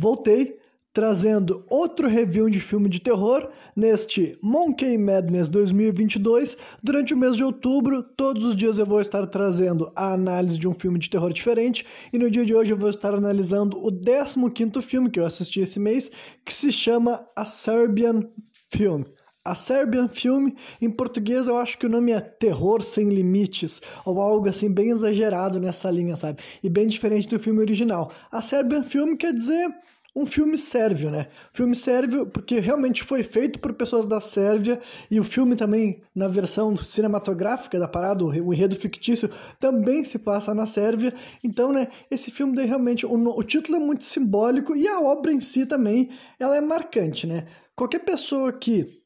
voltei trazendo outro review de filme de terror neste Monkey Madness 2022. Durante o mês de outubro, todos os dias eu vou estar trazendo a análise de um filme de terror diferente e no dia de hoje eu vou estar analisando o 15º filme que eu assisti esse mês, que se chama A Serbian Film. A Serbian Film, em português eu acho que o nome é Terror Sem Limites, ou algo assim bem exagerado nessa linha, sabe? E bem diferente do filme original. A Serbian Film quer dizer um filme sérvio, né? Filme sérvio porque realmente foi feito por pessoas da Sérvia e o filme também, na versão cinematográfica da parada, o enredo fictício, também se passa na Sérvia. Então, né, esse filme daí realmente, o, o título é muito simbólico e a obra em si também, ela é marcante, né? Qualquer pessoa que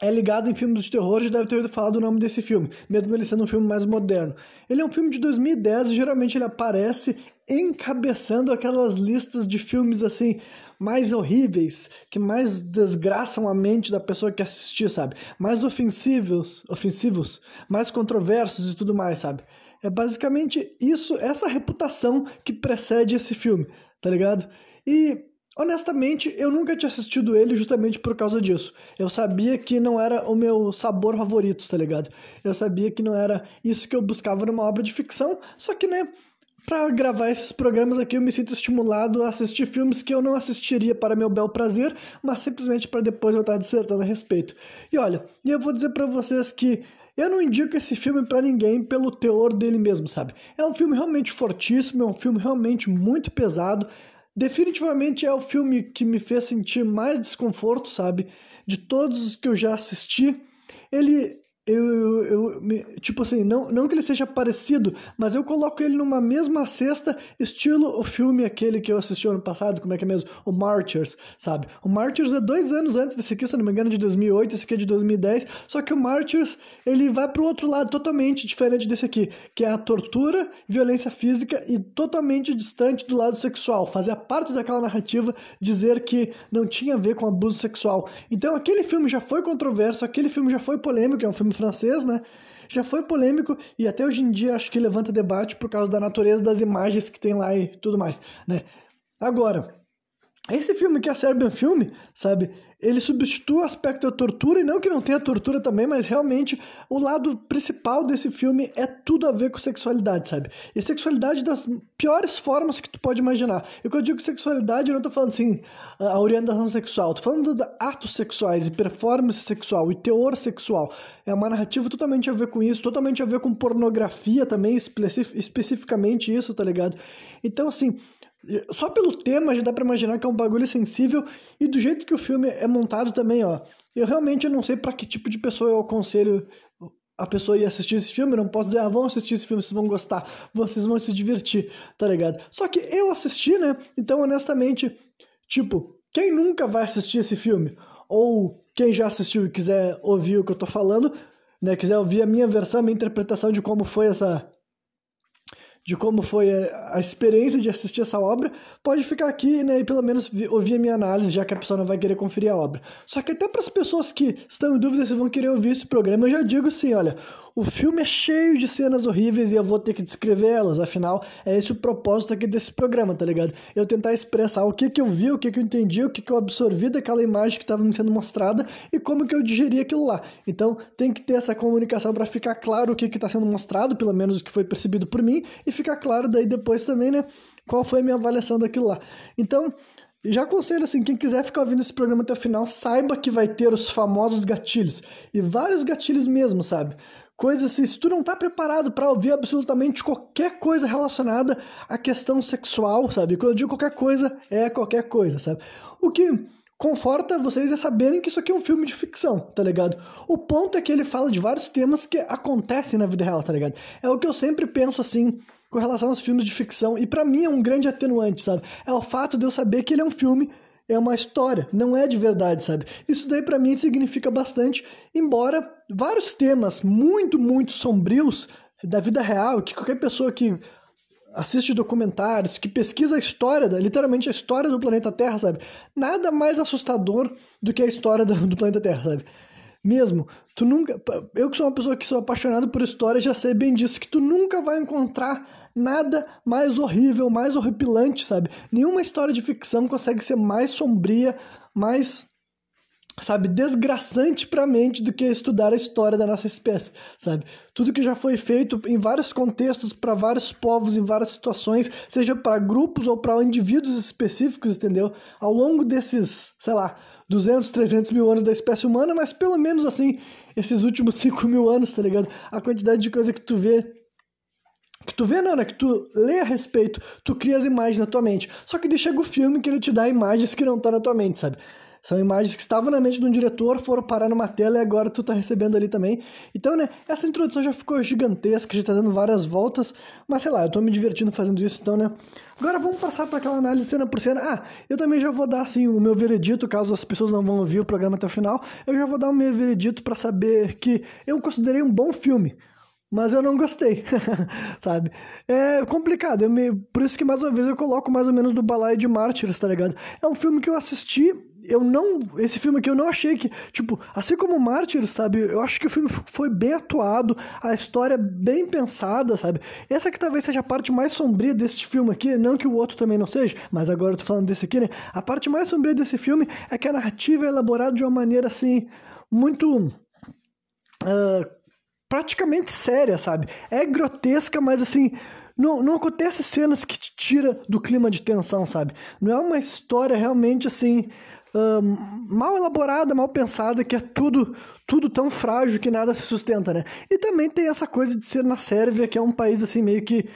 é ligado em filmes de terror já deve ter ouvido falar do nome desse filme, mesmo ele sendo um filme mais moderno. Ele é um filme de 2010 e geralmente ele aparece encabeçando aquelas listas de filmes assim mais horríveis, que mais desgraçam a mente da pessoa que assistir, sabe? Mais ofensivos, ofensivos, mais controversos e tudo mais, sabe? É basicamente isso, essa reputação que precede esse filme, tá ligado? E Honestamente, eu nunca tinha assistido ele justamente por causa disso. Eu sabia que não era o meu sabor favorito, tá ligado? Eu sabia que não era isso que eu buscava numa obra de ficção, só que, né, para gravar esses programas aqui eu me sinto estimulado a assistir filmes que eu não assistiria para meu bel prazer, mas simplesmente para depois eu estar dissertando a respeito. E olha, eu vou dizer para vocês que eu não indico esse filme para ninguém pelo teor dele mesmo, sabe? É um filme realmente fortíssimo, é um filme realmente muito pesado. Definitivamente é o filme que me fez sentir mais desconforto, sabe? De todos os que eu já assisti. Ele eu, eu, eu, tipo assim, não, não que ele seja parecido, mas eu coloco ele numa mesma cesta, estilo o filme aquele que eu assisti ano passado, como é que é mesmo? O Martyrs, sabe? O Martyrs é dois anos antes desse aqui, se não me engano, de 2008, esse aqui é de 2010, só que o Martyrs, ele vai pro outro lado, totalmente diferente desse aqui, que é a tortura, violência física e totalmente distante do lado sexual, fazia parte daquela narrativa dizer que não tinha a ver com abuso sexual. Então aquele filme já foi controverso, aquele filme já foi polêmico, é um filme francês, né? Já foi polêmico e até hoje em dia acho que levanta debate por causa da natureza das imagens que tem lá e tudo mais, né? Agora, esse filme que é Serbian Filme, sabe? Ele substitui o aspecto da tortura, e não que não tenha tortura também, mas realmente o lado principal desse filme é tudo a ver com sexualidade, sabe? E sexualidade das piores formas que tu pode imaginar. E quando eu digo sexualidade, eu não tô falando assim, a orientação sexual, tô falando de atos sexuais e performance sexual e teor sexual. É uma narrativa totalmente a ver com isso, totalmente a ver com pornografia também, especificamente isso, tá ligado? Então, assim, só pelo tema já dá pra imaginar que é um bagulho sensível e do jeito que o filme é montado também, ó. Eu realmente não sei para que tipo de pessoa eu aconselho a pessoa ir assistir esse filme, não posso dizer, ah, vão assistir esse filme, vocês vão gostar, vocês vão se divertir, tá ligado? Só que eu assisti, né? Então, honestamente, tipo, quem nunca vai assistir esse filme? Ou quem já assistiu e quiser ouvir o que eu tô falando, né? Quiser ouvir a minha versão, a minha interpretação de como foi essa de como foi a experiência de assistir essa obra, pode ficar aqui né, e pelo menos ouvir a minha análise, já que a pessoa não vai querer conferir a obra. Só que até para as pessoas que estão em dúvida se vão querer ouvir esse programa, eu já digo assim, olha, o filme é cheio de cenas horríveis e eu vou ter que descrever elas, afinal, é esse o propósito aqui desse programa, tá ligado? Eu tentar expressar o que que eu vi, o que que eu entendi, o que que eu absorvi daquela imagem que estava me sendo mostrada e como que eu digeri aquilo lá. Então, tem que ter essa comunicação para ficar claro o que que está sendo mostrado, pelo menos o que foi percebido por mim, e ficar claro daí depois também, né, qual foi a minha avaliação daquilo lá. Então, já aconselho assim, quem quiser ficar ouvindo esse programa até o final, saiba que vai ter os famosos gatilhos. E vários gatilhos mesmo, sabe? Coisas assim, se tu não tá preparado para ouvir absolutamente qualquer coisa relacionada à questão sexual, sabe? Quando eu digo qualquer coisa, é qualquer coisa, sabe? O que conforta vocês é saberem que isso aqui é um filme de ficção, tá ligado? O ponto é que ele fala de vários temas que acontecem na vida real, tá ligado? É o que eu sempre penso assim com relação aos filmes de ficção, e para mim é um grande atenuante, sabe? É o fato de eu saber que ele é um filme é uma história, não é de verdade, sabe? Isso daí para mim significa bastante, embora vários temas muito, muito sombrios da vida real, que qualquer pessoa que assiste documentários, que pesquisa a história, literalmente a história do planeta Terra, sabe? Nada mais assustador do que a história do, planeta Terra, sabe? Mesmo, tu nunca. Eu que sou uma pessoa que sou apaixonado por história, já sei bem disso, que tu nunca vai encontrar nada mais horrível, mais horripilante, sabe? Nenhuma história de ficção consegue ser mais sombria, mais sabe, desgraçante para a mente do que estudar a história da nossa espécie, sabe? Tudo que já foi feito em vários contextos, para vários povos, em várias situações, seja para grupos ou para indivíduos específicos, entendeu? Ao longo desses, sei lá, 200, 300 mil anos da espécie humana, mas pelo menos assim, esses últimos 5 mil anos, tá ligado? A quantidade de coisa que tu vê que tu vê não, né? Que tu lê a respeito, tu cria as imagens na tua mente. Só que chega o filme que ele te dá imagens que não estão tá na tua mente, sabe? São imagens que estavam na mente de um diretor, foram parar numa tela e agora tu tá recebendo ali também. Então, né, essa introdução já ficou gigantesca, já tá dando várias voltas, mas sei lá, eu tô me divertindo fazendo isso, então, né. Agora vamos passar para aquela análise cena por cena. Ah, eu também já vou dar, assim, o meu veredito, caso as pessoas não vão ouvir o programa até o final, eu já vou dar o meu veredito para saber que eu considerei um bom filme mas eu não gostei, sabe? É complicado, eu me... por isso que mais uma vez eu coloco mais ou menos do Balaio de Mártires, tá ligado? É um filme que eu assisti eu não. Esse filme aqui eu não achei que. Tipo, assim como Mártires, sabe? Eu acho que o filme foi bem atuado, a história bem pensada, sabe? Essa que talvez seja a parte mais sombria desse filme aqui, não que o outro também não seja, mas agora eu tô falando desse aqui, né? A parte mais sombria desse filme é que a narrativa é elaborada de uma maneira assim. Muito. Uh, praticamente séria, sabe? É grotesca, mas assim. Não, não acontece cenas que te tira do clima de tensão, sabe? Não é uma história realmente assim mal elaborada, mal pensada, que é tudo, tudo tão frágil que nada se sustenta, né? E também tem essa coisa de ser na Sérvia, que é um país assim meio que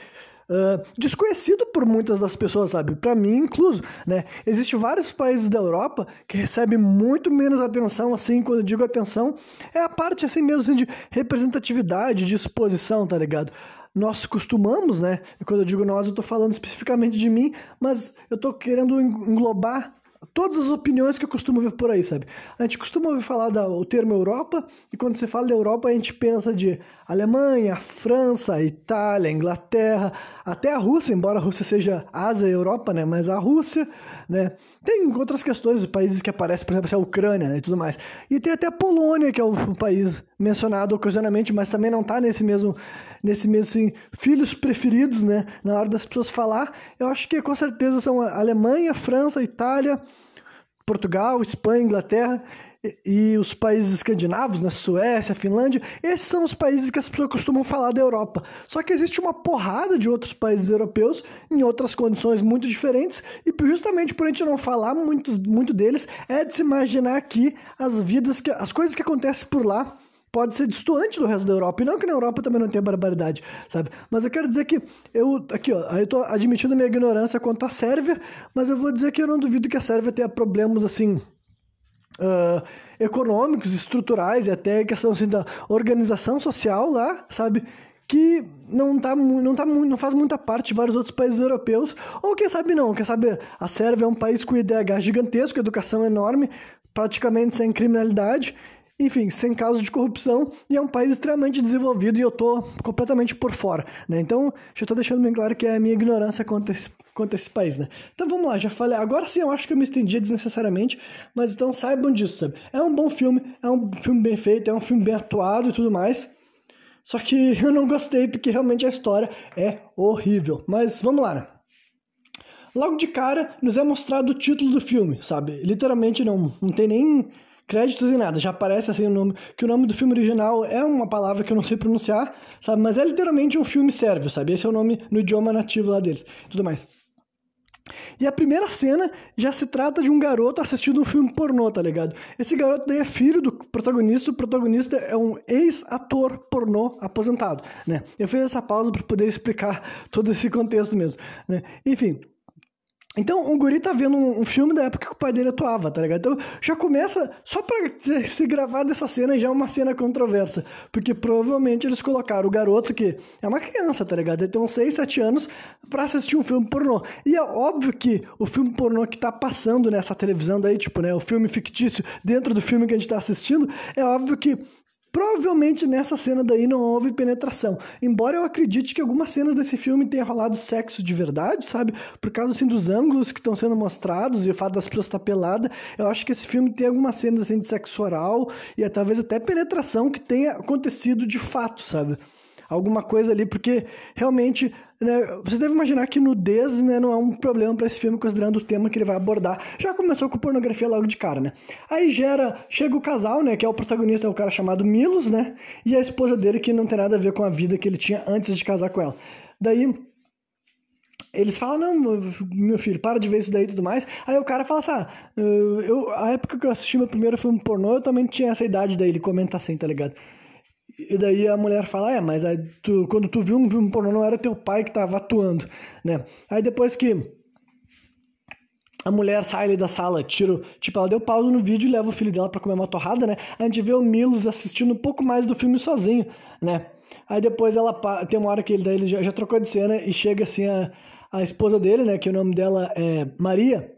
Uh, desconhecido por muitas das pessoas, sabe? Para mim, incluso, né? Existem vários países da Europa que recebem muito menos atenção, assim, quando eu digo atenção, é a parte, assim, mesmo assim, de representatividade, de exposição, tá ligado? Nós costumamos, né? Quando eu digo nós, eu tô falando especificamente de mim, mas eu tô querendo englobar todas as opiniões que eu costumo ver por aí, sabe? A gente costuma ouvir falar do termo Europa, e quando você fala da Europa, a gente pensa de Alemanha, França, Itália, Inglaterra, até a Rússia, embora a Rússia seja Ásia e Europa, né? Mas a Rússia, né? Tem outras questões, países que aparecem, por exemplo, a Ucrânia né? e tudo mais. E tem até a Polônia, que é um país mencionado ocasionalmente, mas também não está nesse mesmo nesse mesmo assim, filhos preferidos, né? Na hora das pessoas falar, eu acho que com certeza são Alemanha, França, Itália, Portugal, Espanha, Inglaterra e, os países escandinavos, né, Suécia, Finlândia, esses são os países que as pessoas costumam falar da Europa. Só que existe uma porrada de outros países europeus em outras condições muito diferentes e justamente por a gente não falar muito, muito deles, é de se imaginar as vidas, que as coisas que acontecem por lá pode ser distante do resto da Europa. E não que na Europa também não tenha barbaridade, sabe? Mas eu quero dizer que eu, aqui, ó, eu tô admitindo minha ignorância quanto à Sérvia, mas eu vou dizer que eu não duvido que a Sérvia tenha problemas, assim, uh, econômicos, estruturais e até questão, assim, da organização social lá, sabe? que não, tá, não, tá, não faz muita parte de vários outros países europeus, ou quem sabe não, quem sabe a Sérvia é um país com IDH gigantesco, educação enorme, praticamente sem criminalidade, enfim, sem casos de corrupção, e é um país extremamente desenvolvido e eu tô completamente por fora, né? Então, já tô deixando bem claro que é a minha ignorância quanto a esse, quanto a esse país, né? Então vamos lá, já falei, agora sim eu acho que eu me estendi desnecessariamente, mas então saibam disso, sabe? É um bom filme, é um filme bem feito, é um filme bem atuado e tudo mais, só que eu não gostei porque realmente a história é horrível, mas vamos lá, né? Logo de cara, nos é mostrado o título do filme, sabe? Literalmente não, não tem nem créditos e nada, já aparece assim o nome, que o nome do filme original é uma palavra que eu não sei pronunciar, sabe, mas é literalmente um filme sérvio, sabe, esse é o nome no idioma nativo lá deles, tudo mais. E a primeira cena já se trata de um garoto assistindo um filme pornô, tá ligado? Esse garoto daí é filho do protagonista, o protagonista é um ex-ator pornô aposentado, né? Eu fiz essa pausa para poder explicar todo esse contexto mesmo, né? Enfim, então, o guri tá vendo um, um, filme da época que o pai dele atuava, tá ligado? Então, já começa, só pra se gravar dessa cena, já é uma cena controversa. Porque provavelmente eles colocaram o garoto, que é uma criança, tá ligado? Ele tem uns 6, 7 anos, pra assistir um filme pornô. E é óbvio que o filme pornô que tá passando nessa televisão daí, tipo, né? O filme fictício dentro do filme que a gente tá assistindo, é óbvio que Provavelmente nessa cena daí não houve penetração. Embora eu acredite que algumas cenas desse filme tenha rolado sexo de verdade, sabe? Por causa assim dos ângulos que estão sendo mostrados e o fato das pessoas estar pelada, eu acho que esse filme tem algumas cenas assim de sexo oral e talvez até penetração que tenha acontecido de fato, sabe? Alguma coisa ali, porque realmente né, você deve imaginar que nudez né, não é um problema para esse filme, considerando o tema que ele vai abordar. Já começou com pornografia logo de cara, né? Aí gera, chega o casal, né, que é o protagonista, é o cara chamado Milos, né? E a esposa dele que não tem nada a ver com a vida que ele tinha antes de casar com ela. Daí eles falam, não, meu filho, para de ver isso daí e tudo mais. Aí o cara fala assim, ah, eu, a época que eu assisti meu primeiro filme pornô, eu também tinha essa idade daí, ele comenta assim, tá ligado? E daí a mulher fala, é, mas tu, quando tu viu um filme pornô, não era teu pai que tava atuando, né? Aí depois que a mulher sai ali da sala, tira, tipo, ela deu pausa no vídeo e leva o filho dela para comer uma torrada, né? A gente vê o Milos assistindo um pouco mais do filme sozinho, né? Aí depois ela tem uma hora que ele, daí ele já, já trocou de cena e chega assim a, a esposa dele, né, que o nome dela é Maria,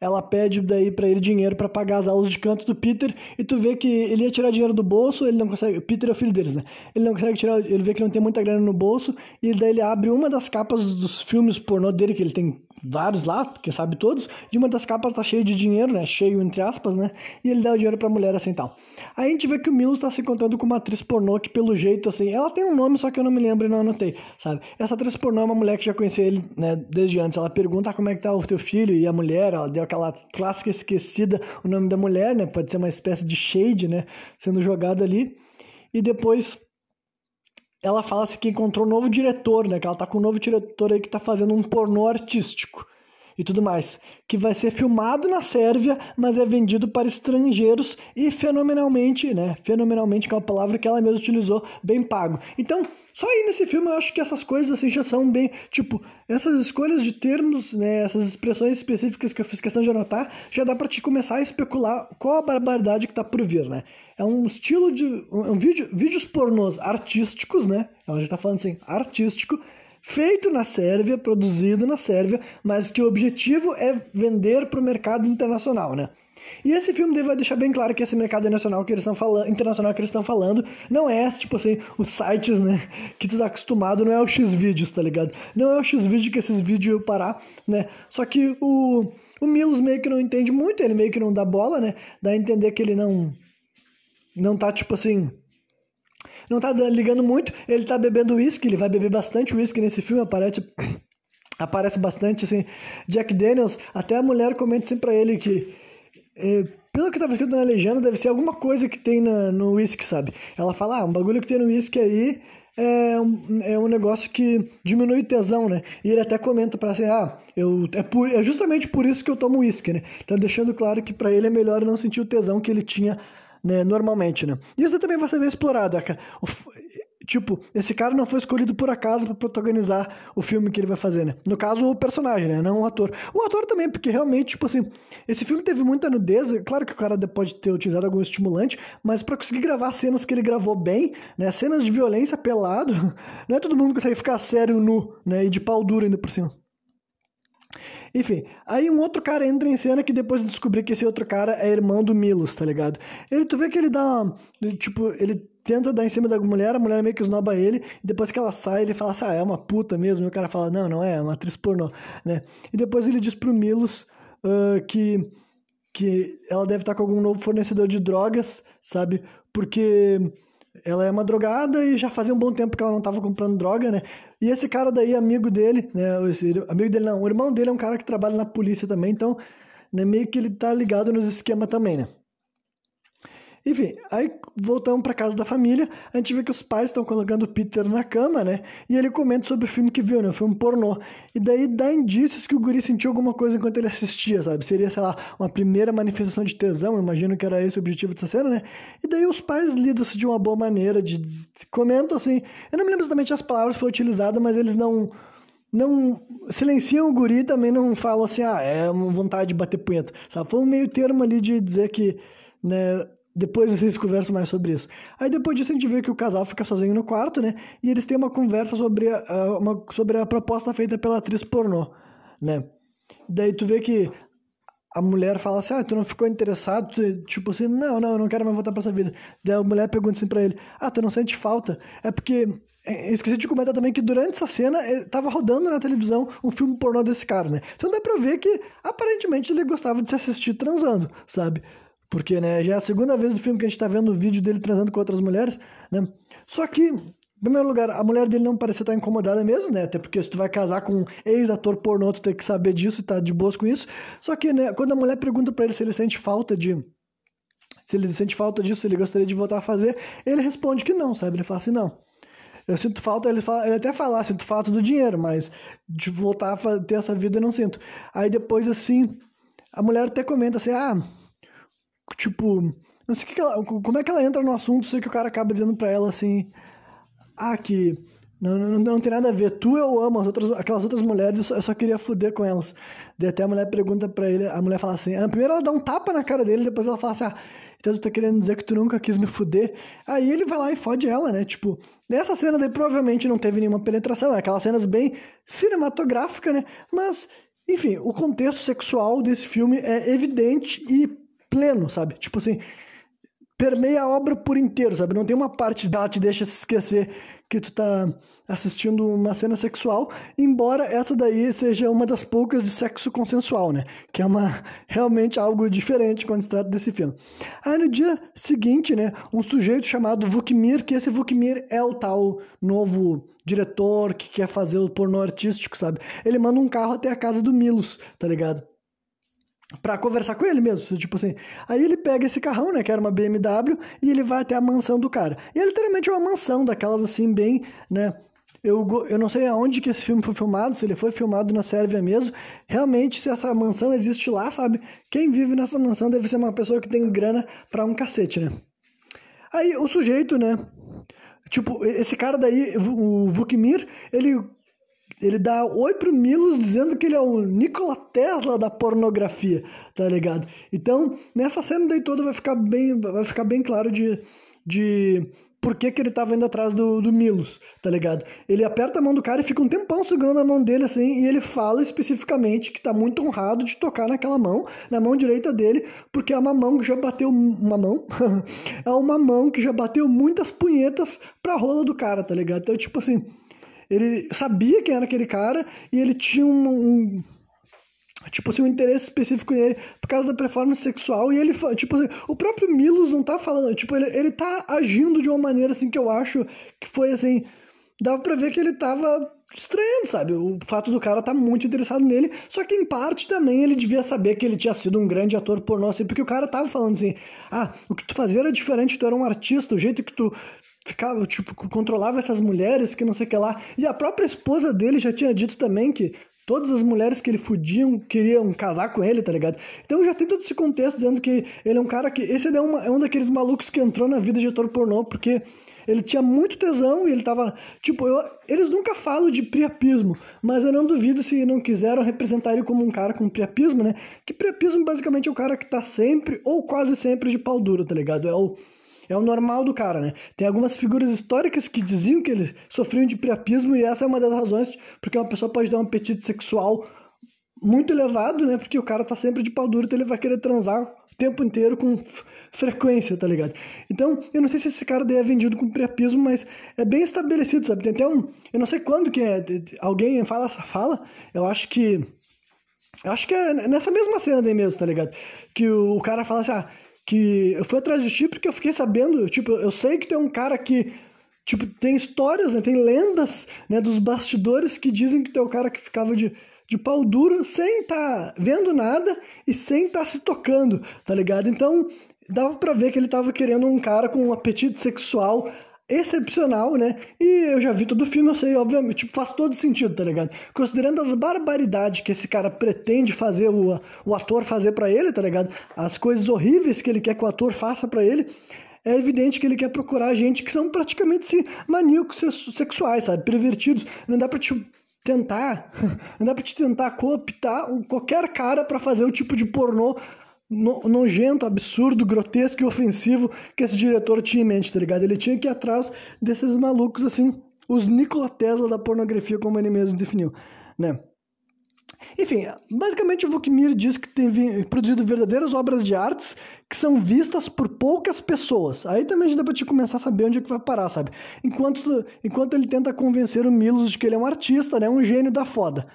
ela pede daí para ele dinheiro para pagar as aulas de canto do Peter e tu vê que ele ia tirar dinheiro do bolso, ele não consegue, Peter é o filho deles, né? Ele não consegue tirar, ele vê que não tem muita grana no bolso e daí ele abre uma das capas dos filmes pornô dele que ele tem vários lá, porque sabe todos, de uma das capas tá cheio de dinheiro, né? Cheio entre aspas, né? E ele dá o dinheiro pra mulher assim tal. Aí a gente vê que o Milos tá se encontrando com uma atriz pornô que, pelo jeito, assim, ela tem um nome, só que eu não me lembro e não anotei, sabe? Essa atriz pornô é uma mulher que já conhecia ele, né, desde antes. Ela pergunta como é que tá o teu filho e a mulher, ela deu aquela clássica esquecida o nome da mulher, né? Pode ser uma espécie de shade, né? Sendo jogado ali. E depois ela fala assim que encontrou um novo diretor, né? Que ela tá com um novo diretor aí que tá fazendo um pornô artístico e tudo mais, que vai ser filmado na Sérvia, mas é vendido para estrangeiros e fenomenalmente, né? Fenomenalmente, que é uma palavra que ela mesma utilizou, bem pago. Então, só aí nesse filme eu acho que essas coisas assim já são bem, tipo, essas escolhas de termos, né, essas expressões específicas que eu fiz questão de anotar, já dá para te começar a especular qual a barbaridade que tá por vir, né? É um estilo de um vídeo, vídeos pornôs artísticos, né? Ela já tá falando assim, artístico, feito na Sérvia, produzido na Sérvia, mas que o objetivo é vender para o mercado internacional, né? E esse filme vai deixar bem claro que esse mercado nacional que eles estão falando, internacional que eles estão falando, não é tipo assim, os sites, né, que tu tá acostumado, não é o X-Vídeos, tá ligado? Não é o X-Vídeo que esses vídeos parar, né? Só que o, o Milos meio que não entende muito, ele meio que não dá bola, né? Dá a entender que ele não não tá tipo assim, não tá ligando muito, ele tá bebendo uísque, ele vai beber bastante uísque nesse filme, aparece aparece bastante assim, Jack Daniels, até a mulher comenta assim para ele que é, pelo que estava escrito na legenda, deve ser alguma coisa que tem na, no whisky, sabe? Ela fala, ah, um bagulho que tem no whisky aí é um, é um negócio que diminui o tesão, né? E ele até comenta para assim, ah, eu, é, por, é justamente por isso que eu tomo whisky, né? Tá deixando claro que para ele é melhor não sentir o tesão que ele tinha né, normalmente, né? Isso também vai ser bem explorado, tipo, esse cara não foi escolhido por acaso para protagonizar o filme que ele vai fazer, né? No caso, o personagem, né? Não o ator. O ator também, porque realmente, tipo assim, esse filme teve muita nudez. Claro que o cara pode ter utilizado algum estimulante, mas para conseguir gravar cenas que ele gravou bem, né? Cenas de violência pelado, não é todo mundo que consegue ficar sério nu, né? E de pau duro ainda por cima. Enfim, aí um outro cara entra em cena que depois de descobrir que esse outro cara é irmão do Milos, tá ligado? Ele, tu vê que ele dá. Tipo, ele tenta dar em cima da mulher, a mulher meio que esnoba ele, e depois que ela sai, ele fala assim, ah, é uma puta mesmo, e o cara fala, não, não é, é uma atriz pornô, né? E depois ele diz pro Milos uh, que, que ela deve estar com algum novo fornecedor de drogas, sabe? Porque ela é uma drogada e já fazia um bom tempo que ela não estava comprando droga, né? E esse cara daí, amigo dele, né? Esse, amigo dele não, o irmão dele é um cara que trabalha na polícia também, então né, meio que ele tá ligado nos esquemas também, né? Enfim, aí voltamos para casa da família, a gente vê que os pais estão colocando o Peter na cama, né? E ele comenta sobre o filme que viu, né? O filme pornô. E daí dá indícios que o guri sentiu alguma coisa enquanto ele assistia, sabe? Seria, sei lá, uma primeira manifestação de tesão, imagino que era esse o objetivo dessa cena, né? E daí os pais lidam-se de uma boa maneira, de, comentam assim, eu não me lembro exatamente as palavras que foram utilizadas, mas eles não não silenciam o guri também não falam assim, ah, é uma vontade de bater punheta, sabe? Foi um meio termo ali de dizer que, né, depois vocês conversam mais sobre isso. Aí depois disso a gente vê que o casal fica sozinho no quarto, né? E eles têm uma conversa sobre a, uma, sobre a proposta feita pela atriz pornô, né? Daí tu vê que a mulher fala assim, ah, tu não ficou interessado? Tu, tipo assim, não, não, eu não quero mais voltar pra essa vida. Daí a mulher pergunta assim pra ele, ah, tu não sente falta? É porque, é, eu esqueci de comentar também que durante essa cena, eh, tava rodando na televisão um filme pornô desse cara, né? Então dá pra ver que, aparentemente, ele gostava de se assistir transando, sabe? Porque, né, já é a segunda vez do filme que a gente tá vendo o vídeo dele transando com outras mulheres, né? Só que Em primeiro lugar, a mulher dele não parecia estar incomodada mesmo, né? Até porque se tu vai casar com um ex-ator pornô, tu tem que saber disso e tá de boas com isso. Só que, né, quando a mulher pergunta para ele se ele sente falta de. Se ele sente falta disso, se ele gostaria de voltar a fazer, ele responde que não, sabe? Ele fala assim, não. Eu sinto falta, ele, fala, ele até fala, ah, sinto falta do dinheiro, mas de voltar a ter essa vida eu não sinto. Aí depois, assim, a mulher até comenta assim, ah, tipo, não sei que ela, como é que ela entra no assunto, sei que o cara acaba dizendo pra ela assim, ah, que não, não, não tem nada a ver, tu eu amo, as outras, aquelas outras mulheres, eu só queria fuder com elas. Daí até a mulher pergunta pra ele, a mulher fala assim, ah, primeiro ela dá um tapa na cara dele, depois ela fala assim, ah, então tu tá querendo dizer que tu nunca quis me fuder. Aí ele vai lá e fode ela, né? Tipo, nessa cena daí provavelmente não teve nenhuma penetração, é aquelas cenas bem cinematográficas, né? Mas, enfim, o contexto sexual desse filme é evidente e pleno, sabe? Tipo assim, permeia a obra por inteiro, sabe? Não tem uma parte dela que te deixa se esquecer que tu tá assistindo uma cena sexual, embora essa daí seja uma das poucas de sexo consensual, né? Que é uma realmente algo diferente quando se trata desse filme. Aí no dia seguinte, né, um sujeito chamado Vukmir, que esse Vukmir é o tal novo diretor que quer fazer o pornô artístico, sabe? Ele manda um carro até a casa do Milos, tá ligado? Pra conversar com ele mesmo, tipo assim. Aí ele pega esse carrão, né, que era uma BMW, e ele vai até a mansão do cara. E é literalmente uma mansão daquelas assim, bem, né, eu, eu não sei aonde que esse filme foi filmado, se ele foi filmado na Sérvia mesmo. Realmente, se essa mansão existe lá, sabe? Quem vive nessa mansão deve ser uma pessoa que tem grana pra um cacete, né? Aí o sujeito, né? Tipo, esse cara daí, o Vukmir, ele, ele dá oi pro Milos dizendo que ele é o Nikola Tesla da pornografia, tá ligado? Então, nessa cena daí toda vai ficar bem, vai ficar bem claro de, de por que, que ele tava indo atrás do, do Milos, tá ligado? Ele aperta a mão do cara e fica um tempão segurando a mão dele assim, e ele fala especificamente que tá muito honrado de tocar naquela mão, na mão direita dele, porque é uma mão que já bateu. Uma mão? é uma mão que já bateu muitas punhetas pra rola do cara, tá ligado? Então, tipo assim, ele sabia quem era aquele cara e ele tinha um, um tipo assim, um interesse específico nele por causa da performance sexual. E ele, tipo assim, o próprio Milos não tá falando, tipo, ele, ele tá agindo de uma maneira assim que eu acho que foi assim. Dava pra ver que ele tava estranhando, sabe? O fato do cara tá muito interessado nele, só que em parte também ele devia saber que ele tinha sido um grande ator pornô, assim, porque o cara tava falando assim: ah, o que tu fazia era diferente, tu era um artista, o jeito que tu ficava, tipo, controlava essas mulheres, que não sei o que lá. E a própria esposa dele já tinha dito também que Todas as mulheres que ele fudiam queriam casar com ele, tá ligado? Então já tem todo esse contexto dizendo que ele é um cara que. Esse é, uma, é um daqueles malucos que entrou na vida de ator pornô, porque ele tinha muito tesão e ele tava. Tipo, eu, eles nunca falam de priapismo, mas eu não duvido se não quiseram representar ele como um cara com priapismo, né? Que priapismo basicamente é o cara que tá sempre, ou quase sempre, de pau duro, tá ligado? É o é o normal do cara, né? Tem algumas figuras históricas que diziam que eles sofriam de priapismo e essa é uma das razões porque uma pessoa pode dar um apetite sexual muito elevado, né? Porque o cara tá sempre de pau duro, então ele vai querer transar tempo inteiro com frequência, tá ligado? Então, eu não sei se esse cara daí é vendido com priapismo, mas é bem estabelecido, sabe? Tem até um... Eu não sei quando que é... Alguém fala essa fala, eu acho que... Eu acho que é nessa mesma cena daí mesmo, tá ligado? Que o cara fala assim, ah, que eu fui atrás de ti porque eu fiquei sabendo, tipo, eu sei que tem um cara que, tipo, tem histórias, né, tem lendas, né, dos bastidores que dizem que tem um cara que ficava de, de pau duro sem estar tá vendo nada e sem estar tá se tocando, tá ligado? Então, dava para ver que ele tava querendo um cara com um apetite sexual excepcional, né? E eu já vi todo o filme, eu sei, obviamente, tipo, faz todo sentido, tá ligado? Considerando as barbaridades que esse cara pretende fazer o, o ator fazer para ele, tá ligado? As coisas horríveis que ele quer que o ator faça para ele, é evidente que ele quer procurar gente que são praticamente assim, maníacos sexuais, sabe? Pervertidos. Não dá pra te tentar, não dá pra te tentar cooptar qualquer cara para fazer o tipo de pornô no, nojento, absurdo, grotesco e ofensivo que esse diretor tinha em mente, tá ligado? Ele tinha que ir atrás desses malucos, assim, os Nikola Tesla da pornografia, como ele mesmo definiu, né? Enfim, basicamente o Vukmir diz que tem produzido verdadeiras obras de artes que são vistas por poucas pessoas. Aí também já dá pra te começar a saber onde é que vai parar, sabe? Enquanto, enquanto ele tenta convencer o Milos de que ele é um artista, né? Um gênio da foda.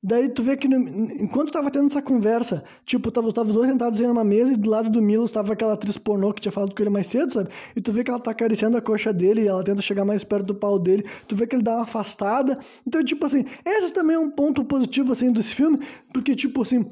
Daí tu vê que no, enquanto tava tendo essa conversa, tipo, tava, tava os dois sentados em uma mesa e do lado do Milos tava aquela atriz pornô que tinha falado com ele mais cedo, sabe? E tu vê que ela tá acariciando a coxa dele e ela tenta chegar mais perto do pau dele. Tu vê que ele dá uma afastada. Então, tipo assim, esse também é um ponto positivo, assim, desse filme, porque, tipo assim,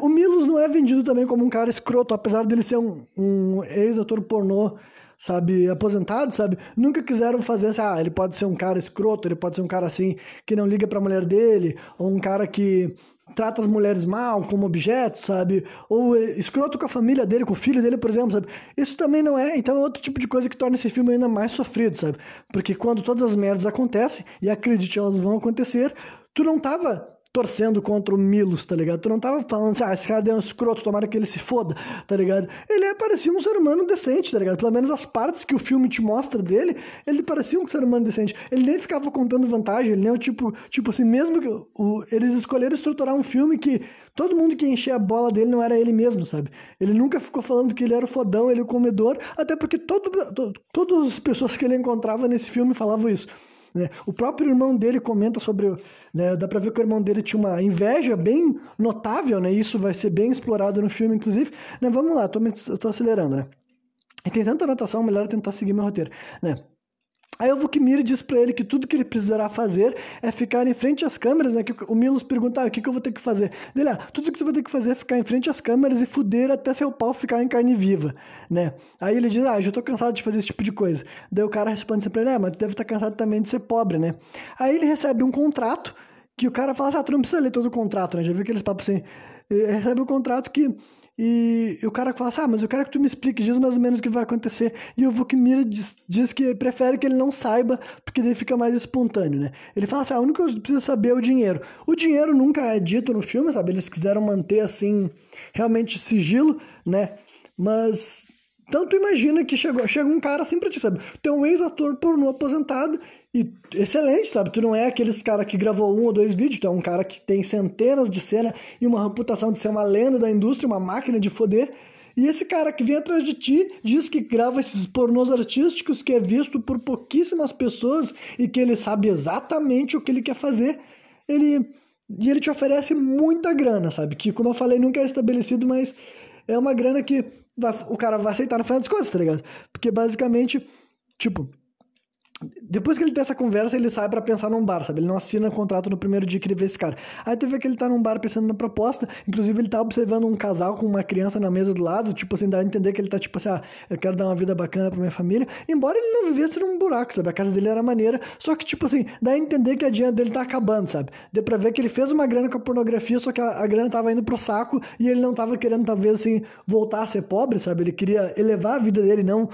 o Milos não é vendido também como um cara escroto, apesar dele ser um, um ex-ator pornô sabe, aposentado, sabe? Nunca quiseram fazer assim, ah, ele pode ser um cara escroto, ele pode ser um cara assim que não liga pra mulher dele, ou um cara que trata as mulheres mal, como objetos, sabe? Ou escroto com a família dele, com o filho dele, por exemplo, sabe? Isso também não é, então é outro tipo de coisa que torna esse filme ainda mais sofrido, sabe? Porque quando todas as merdas acontecem, e acredite, elas vão acontecer, tu não tava torcendo contra o Milos, tá ligado? Tu não tava falando assim, ah, esse cara deu um escroto, tomara que ele se foda, tá ligado? Ele é, parecia um ser humano decente, tá ligado? Pelo menos as partes que o filme te mostra dele, ele parecia um ser humano decente. Ele nem ficava contando vantagem, ele nem é o tipo, tipo assim, mesmo que o, eles escolheram estruturar um filme que todo mundo que enchia a bola dele não era ele mesmo, sabe? Ele nunca ficou falando que ele era o fodão, ele o comedor, até porque todo, todo, todas as pessoas que ele encontrava nesse filme falavam isso. Né? O próprio irmão dele comenta sobre. Né, dá pra ver que o irmão dele tinha uma inveja bem notável, né? Isso vai ser bem explorado no filme, inclusive. Né? Vamos lá, tô, eu tô acelerando, né? E tem tanta anotação, melhor tentar seguir meu roteiro. Né? Aí o Vukmir diz para ele que tudo que ele precisará fazer é ficar em frente às câmeras, né? Que o Milos pergunta, ah, o que, que eu vou ter que fazer? Dele, ah, tudo que tu vai ter que fazer é ficar em frente às câmeras e fuder até seu pau ficar em carne viva, né? Aí ele diz, ah, já tô cansado de fazer esse tipo de coisa. Daí o cara responde sempre ele, ah, mas tu deve estar tá cansado também de ser pobre, né? Aí ele recebe um contrato que o cara fala, ah, tu não precisa ler todo o contrato, né? Já viu aqueles papos assim? Ele recebe um contrato que e, o cara fala assim, ah, mas eu quero que tu me explique, diz mais ou menos o que vai acontecer. E o Vukmir diz, diz que prefere que ele não saiba, porque daí fica mais espontâneo, né? Ele fala assim, ah, o único que eu preciso saber é o dinheiro. O dinheiro nunca é dito no filme, sabe? Eles quiseram manter, assim, realmente sigilo, né? Mas então tu imagina que chegou, chega um cara assim pra ti, sabe? Tem um ex-ator pornô aposentado e excelente, sabe? Tu não é aqueles cara que gravou um ou dois vídeos, tu é um cara que tem centenas de cenas e uma reputação de ser uma lenda da indústria, uma máquina de foder. E esse cara que vem atrás de ti diz que grava esses pornôs artísticos que é visto por pouquíssimas pessoas e que ele sabe exatamente o que ele quer fazer. Ele e ele te oferece muita grana, sabe? Que como eu falei, nunca é estabelecido, mas é uma grana que o cara vai aceitar no final das contas, tá ligado? Porque basicamente, tipo, depois que ele tem essa conversa, ele sai para pensar num bar, sabe? Ele não assina contrato no primeiro dia que ele vê esse cara. Aí tu vê que ele tá num bar pensando na proposta, inclusive ele tá observando um casal com uma criança na mesa do lado, tipo assim, dá a entender que ele tá tipo assim, ah, eu quero dar uma vida bacana pra minha família. Embora ele não vivesse num buraco, sabe? A casa dele era maneira, só que tipo assim, dá a entender que a dinheiro dele tá acabando, sabe? Deu pra ver que ele fez uma grana com a pornografia, só que a, a grana tava indo pro saco e ele não tava querendo, talvez, assim, voltar a ser pobre, sabe? Ele queria elevar a vida dele, não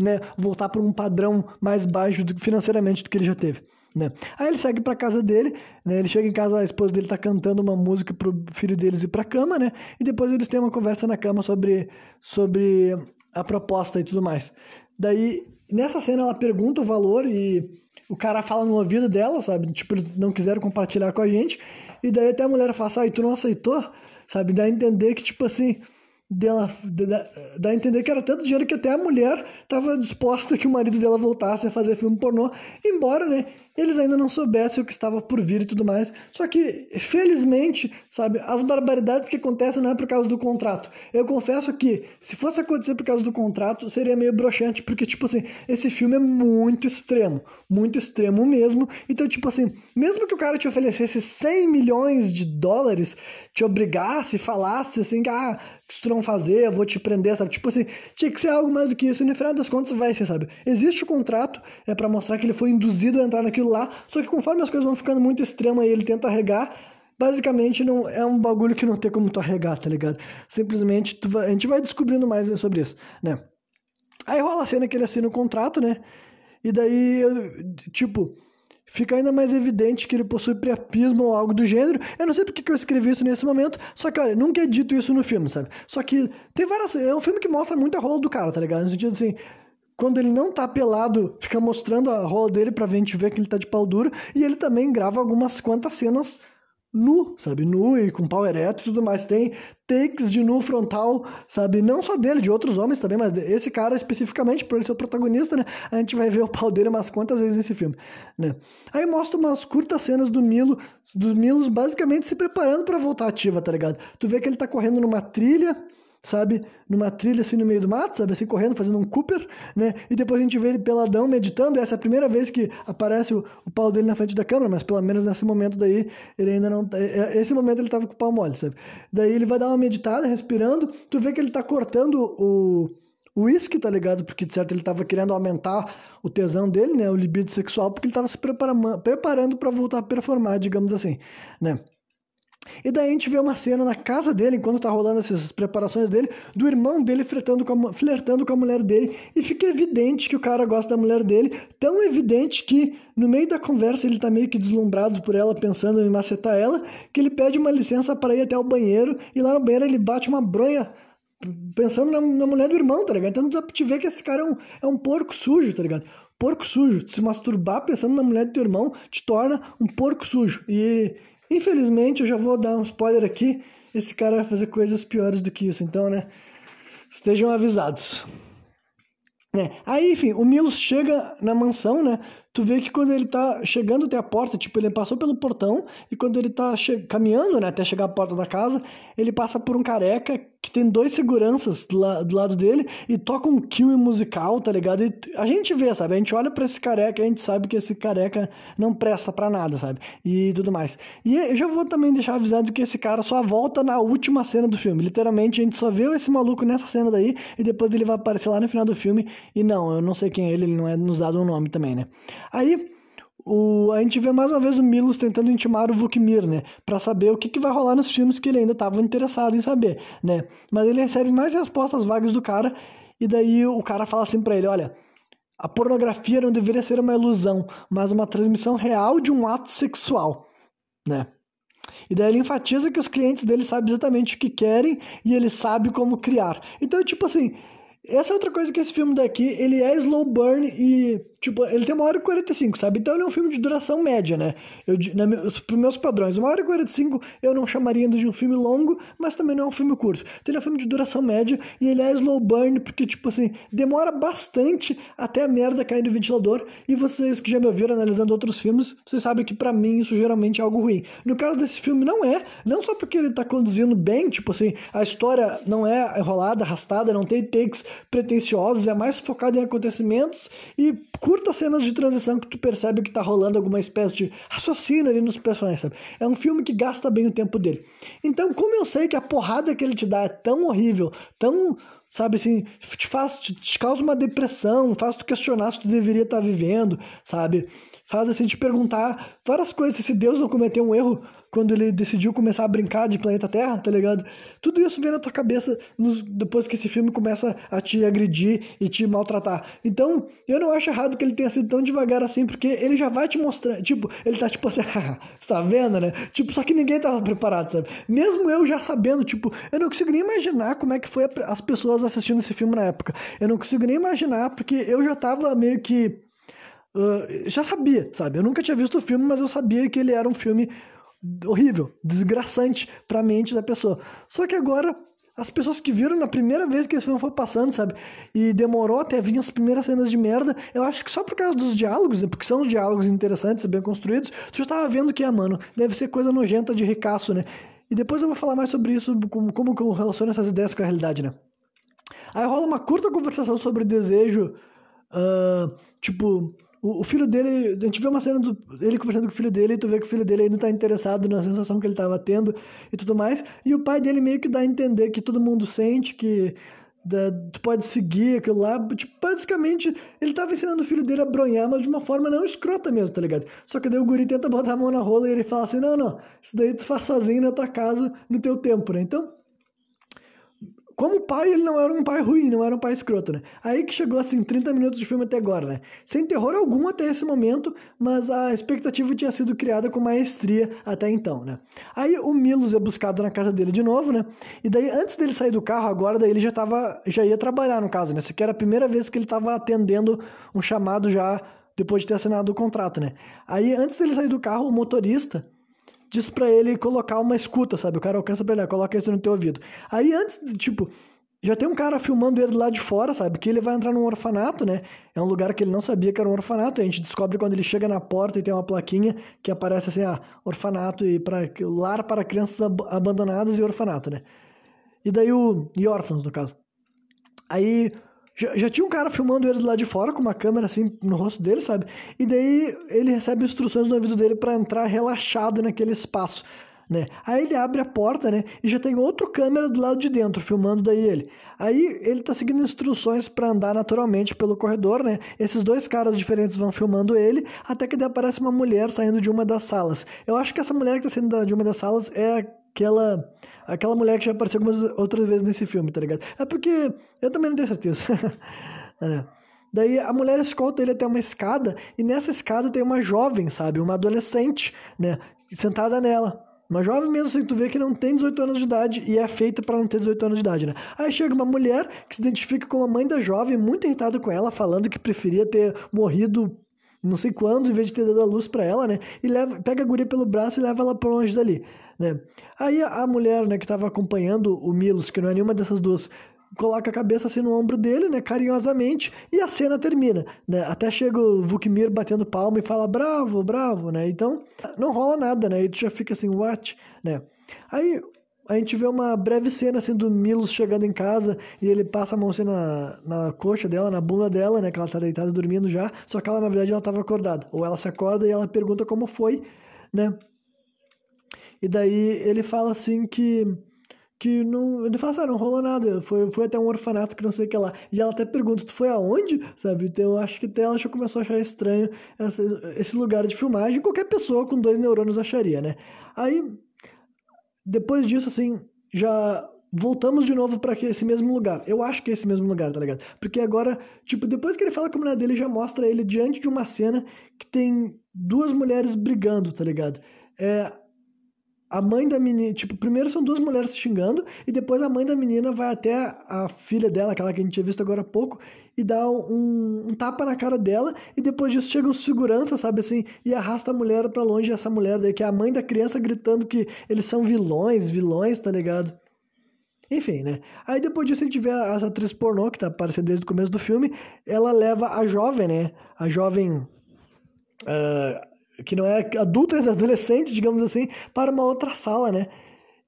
né, voltar para um padrão mais baixo financeiramente do que ele já teve. Né? Aí ele segue para casa dele, né? Ele chega em casa, a esposa dele tá cantando uma música pro filho deles ir para cama, né? E depois eles têm uma conversa na cama sobre sobre a proposta e tudo mais. Daí nessa cena ela pergunta o valor e o cara fala no ouvido dela, sabe? Tipo, eles não quiseram compartilhar com a gente. E daí até a mulher fala assim, ah, e tu não aceitou? Sabe? Dá a entender que, tipo assim, dela dá, a entender que era tanto dinheiro que até a mulher estava disposta que o marido dela voltasse a fazer filme pornô, embora, né, eles ainda não soubessem o que estava por vir e tudo mais. Só que, felizmente, sabe, as barbaridades que acontecem não é por causa do contrato. Eu confesso que, se fosse acontecer por causa do contrato, seria meio broxante, porque, tipo assim, esse filme é muito extremo. Muito extremo mesmo. Então, tipo assim, mesmo que o cara te oferecesse 100 milhões de dólares, te obrigasse, falasse assim, ah, se tu não fazer, eu vou te prender, sabe? Tipo assim, tinha que ser algo mais do que isso. E no final das contas vai ser, sabe? Existe o contrato, é para mostrar que ele foi induzido a entrar naquilo lá, só que conforme as coisas vão ficando muito extremas e ele tenta arregar, basicamente não é um bagulho que não tem como tu arregar, tá ligado? Simplesmente vai, a gente vai descobrindo mais sobre isso, né? Aí rola a cena que ele assina o contrato, né? E daí, tipo, fica ainda mais evidente que ele possui priapismo ou algo do gênero. Eu não sei porque que eu escrevi isso nesse momento, só que, olha, nunca é dito isso no filme, sabe? Só que tem várias. É um filme que mostra muito a rola do cara, tá ligado? No sentido assim. Quando ele não tá pelado, fica mostrando a rola dele pra gente ver que ele tá de pau duro. E ele também grava algumas quantas cenas nu, sabe? Nu e com pau ereto e tudo mais. Tem takes de nu frontal, sabe? Não só dele, de outros homens também, mas esse cara especificamente, por ele ser o protagonista, né? A gente vai ver o pau dele umas quantas vezes nesse filme, né? Aí mostra umas curtas cenas do Milo, do Milos basicamente se preparando para voltar ativa, tá ligado? Tu vê que ele tá correndo numa trilha, sabe? Numa trilha assim no meio do mato, sabe? Assim correndo, fazendo um Cooper, né? E depois a gente vê ele peladão meditando. Essa é a primeira vez que aparece o, o pau dele na frente da câmera, mas pelo menos nesse momento daí ele ainda não. É, é, esse momento ele tava com o pau mole, sabe? Daí ele vai dar uma meditada, respirando. Tu vê que ele tá cortando o o uísque, tá ligado? Porque de certo ele tava querendo aumentar o tesão dele, né? O libido sexual, porque ele tava se preparando, preparando para voltar a performar, digamos assim, né? E daí a gente vê uma cena na casa dele, enquanto tá rolando essas preparações dele, do irmão dele flertando com, a, flertando com a mulher dele. E fica evidente que o cara gosta da mulher dele. Tão evidente que no meio da conversa ele tá meio que deslumbrado por ela, pensando em macetar ela, que ele pede uma licença para ir até o banheiro. E lá no banheiro ele bate uma bronha pensando na, na mulher do irmão, tá ligado? Então dá pra te ver que esse cara é um, é um porco sujo, tá ligado? Porco sujo. Se masturbar pensando na mulher do teu irmão te torna um porco sujo. E Infelizmente, eu já vou dar um spoiler aqui. Esse cara vai fazer coisas piores do que isso. Então, né? Estejam avisados. É. Aí, enfim, o Milos chega na mansão, né? Tu vê que quando ele tá chegando até a porta, tipo, ele passou pelo portão, e quando ele tá caminhando, né, até chegar à porta da casa, ele passa por um careca que tem dois seguranças do, la do lado dele e toca um kill musical, tá ligado? E a gente vê, sabe? A gente olha para esse careca e a gente sabe que esse careca não presta para nada, sabe? E tudo mais. E eu já vou também deixar avisado que esse cara só volta na última cena do filme. Literalmente, a gente só vê esse maluco nessa cena daí e depois ele vai aparecer lá no final do filme. E não, eu não sei quem é ele, ele não é nos dado um nome também, né? Aí o, a gente vê mais uma vez o Milos tentando intimar o Vukmir, né? Pra saber o que, que vai rolar nos filmes que ele ainda estava interessado em saber, né? Mas ele recebe mais respostas vagas do cara, e daí o cara fala assim pra ele: olha. A pornografia não deveria ser uma ilusão, mas uma transmissão real de um ato sexual, né? E daí ele enfatiza que os clientes dele sabem exatamente o que querem e ele sabe como criar. Então, tipo assim, essa é outra coisa que esse filme daqui, ele é slow burn e Tipo, ele tem uma hora e 45, sabe? Então ele é um filme de duração média, né? Eu, na, para meus padrões, uma hora e 45 eu não chamaria ainda de um filme longo, mas também não é um filme curto. Então ele é um filme de duração média e ele é slow burn, porque, tipo assim, demora bastante até a merda cair no ventilador. E vocês que já me ouviram analisando outros filmes, vocês sabem que para mim isso geralmente é algo ruim. No caso desse filme, não é. Não só porque ele tá conduzindo bem, tipo assim, a história não é enrolada, arrastada, não tem takes pretensiosos, é mais focado em acontecimentos e curtas cenas de transição que tu percebe que tá rolando alguma espécie de raciocínio ali nos personagens, sabe? É um filme que gasta bem o tempo dele. Então, como eu sei que a porrada que ele te dá é tão horrível, tão sabe assim, te faz, te, te, causa uma depressão, faz tu questionar se tu deveria estar tá vivendo, sabe? Faz assim te perguntar várias coisas, se Deus não cometeu um erro quando ele decidiu começar a brincar de planeta Terra, tá ligado? Tudo isso vem na tua cabeça nos, depois que esse filme começa a te agredir e te maltratar. Então, eu não acho errado que ele tenha sido tão devagar assim, porque ele já vai te mostrar, tipo, ele tá tipo assim, você tá vendo, né? Tipo, só que ninguém tava preparado, sabe? Mesmo eu já sabendo, tipo, eu não consigo nem imaginar como é que foi as pessoas assistindo esse filme na época. Eu não consigo nem imaginar, porque eu já tava meio que Uh, já sabia, sabe? Eu nunca tinha visto o filme, mas eu sabia que ele era um filme horrível, desgraçante para a mente da pessoa. Só que agora as pessoas que viram na primeira vez que esse filme foi passando, sabe? E demorou até vir as primeiras cenas de merda. Eu acho que só por causa dos diálogos, né? porque são diálogos interessantes, bem construídos, tu já tava vendo que é, mano, deve ser coisa nojenta de ricaço, né? E depois eu vou falar mais sobre isso, como, como eu relaciono essas ideias com a realidade, né? Aí rola uma curta conversação sobre desejo, uh, tipo, o, o, filho dele, a gente vê uma cena do ele conversando com o filho dele e tu vê que o filho dele ainda tá interessado na sensação que ele tava tendo e tudo mais. E o pai dele meio que dá a entender que todo mundo sente que da, tu pode seguir aquilo lá. Tipo, basicamente, ele tava ensinando o filho dele a bronhar, mas de uma forma não escrota mesmo, tá ligado? Só que daí o guri tenta botar a mão na rola e ele fala assim: não, não, isso daí tu faz sozinho na tua casa, no teu tempo, né? Então, como pai, ele não era um pai ruim, não era um pai escroto, né? Aí que chegou, assim, 30 minutos de filme até agora, né? Sem terror algum até esse momento, mas a expectativa tinha sido criada com maestria até então, né? Aí o Milos é buscado na casa dele de novo, né? E daí, antes dele sair do carro agora, daí ele já tava, já ia trabalhar no caso, né? Essa era a primeira vez que ele tava atendendo um chamado já depois de ter assinado o contrato, né? Aí, antes dele sair do carro, o motorista diz para ele colocar uma escuta, sabe? O cara alcança pra ele, coloca isso no teu ouvido. Aí antes, tipo, já tem um cara filmando ele lá de fora, sabe? Que ele vai entrar num orfanato, né? É um lugar que ele não sabia que era um orfanato. A gente descobre quando ele chega na porta e tem uma plaquinha que aparece assim, ah, orfanato e para lar para crianças ab abandonadas e orfanato, né? E daí o e órfãos, no caso. Aí já, já tinha um cara filmando ele lá de fora com uma câmera assim no rosto dele, sabe? E daí ele recebe instruções no ouvido dele para entrar relaxado naquele espaço né? Aí ele abre a porta, né? E já tem outro câmera do lado de dentro filmando daí ele. Aí ele tá seguindo instruções para andar naturalmente pelo corredor, né? Esses dois caras diferentes vão filmando ele, até que daí aparece uma mulher saindo de uma das salas. Eu acho que essa mulher que tá saindo de uma das salas é aquela aquela mulher que já apareceu algumas outras vezes nesse filme, tá ligado? É porque eu também não tenho certeza. Daí a mulher escolta ele até uma escada e nessa escada tem uma jovem, sabe, uma adolescente, né, sentada nela. Uma jovem mesmo, assim, tu vê que não tem 18 anos de idade e é feita para não ter 18 anos de idade, né? Aí chega uma mulher que se identifica como a mãe da jovem, muito irritada com ela, falando que preferia ter morrido não sei quando, em vez de ter dado a luz para ela, né? E leva, pega a guria pelo braço e leva ela pra longe dali, né? Aí a, mulher, né, que tava acompanhando o Milos, que não é nenhuma dessas duas, coloca a cabeça assim no ombro dele, né, carinhosamente, e a cena termina, né? Até chega o Vukmir batendo palma e fala bravo, bravo, né? Então, não rola nada, né? E tu já fica assim, what, né? Aí a gente vê uma breve cena assim do Milos chegando em casa e ele passa a mão assim na, na coxa dela, na bunda dela, né, que ela tá deitada dormindo já, só que ela na verdade ela tava acordada. Ou ela se acorda e ela pergunta como foi, né? E daí ele fala assim que que não. Ele fala assim, ah, não rolou nada. Foi, foi até um orfanato que não sei o que lá. E ela até pergunta, tu foi aonde? Sabe? Então eu acho que até ela já começou a achar estranho esse, esse lugar de filmagem. Qualquer pessoa com dois neurônios acharia, né? Aí, depois disso, assim, já voltamos de novo para esse mesmo lugar. Eu acho que é esse mesmo lugar, tá ligado? Porque agora, tipo, depois que ele fala com a mulher dele, já mostra ele diante de uma cena que tem duas mulheres brigando, tá ligado? É, a mãe da menina, tipo, primeiro são duas mulheres se xingando, e depois a mãe da menina vai até a, filha dela, aquela que a gente tinha visto agora há pouco, e dá um, um, tapa na cara dela, e depois disso chega o segurança, sabe assim, e arrasta a mulher para longe, essa mulher daí, que é a mãe da criança gritando que eles são vilões, vilões, tá ligado? Enfim, né? Aí depois disso a gente vê a, atriz pornô, que tá aparecendo desde o começo do filme, ela leva a jovem, né? A jovem. Uh, que não é adulto, é adolescente, digamos assim, para uma outra sala, né?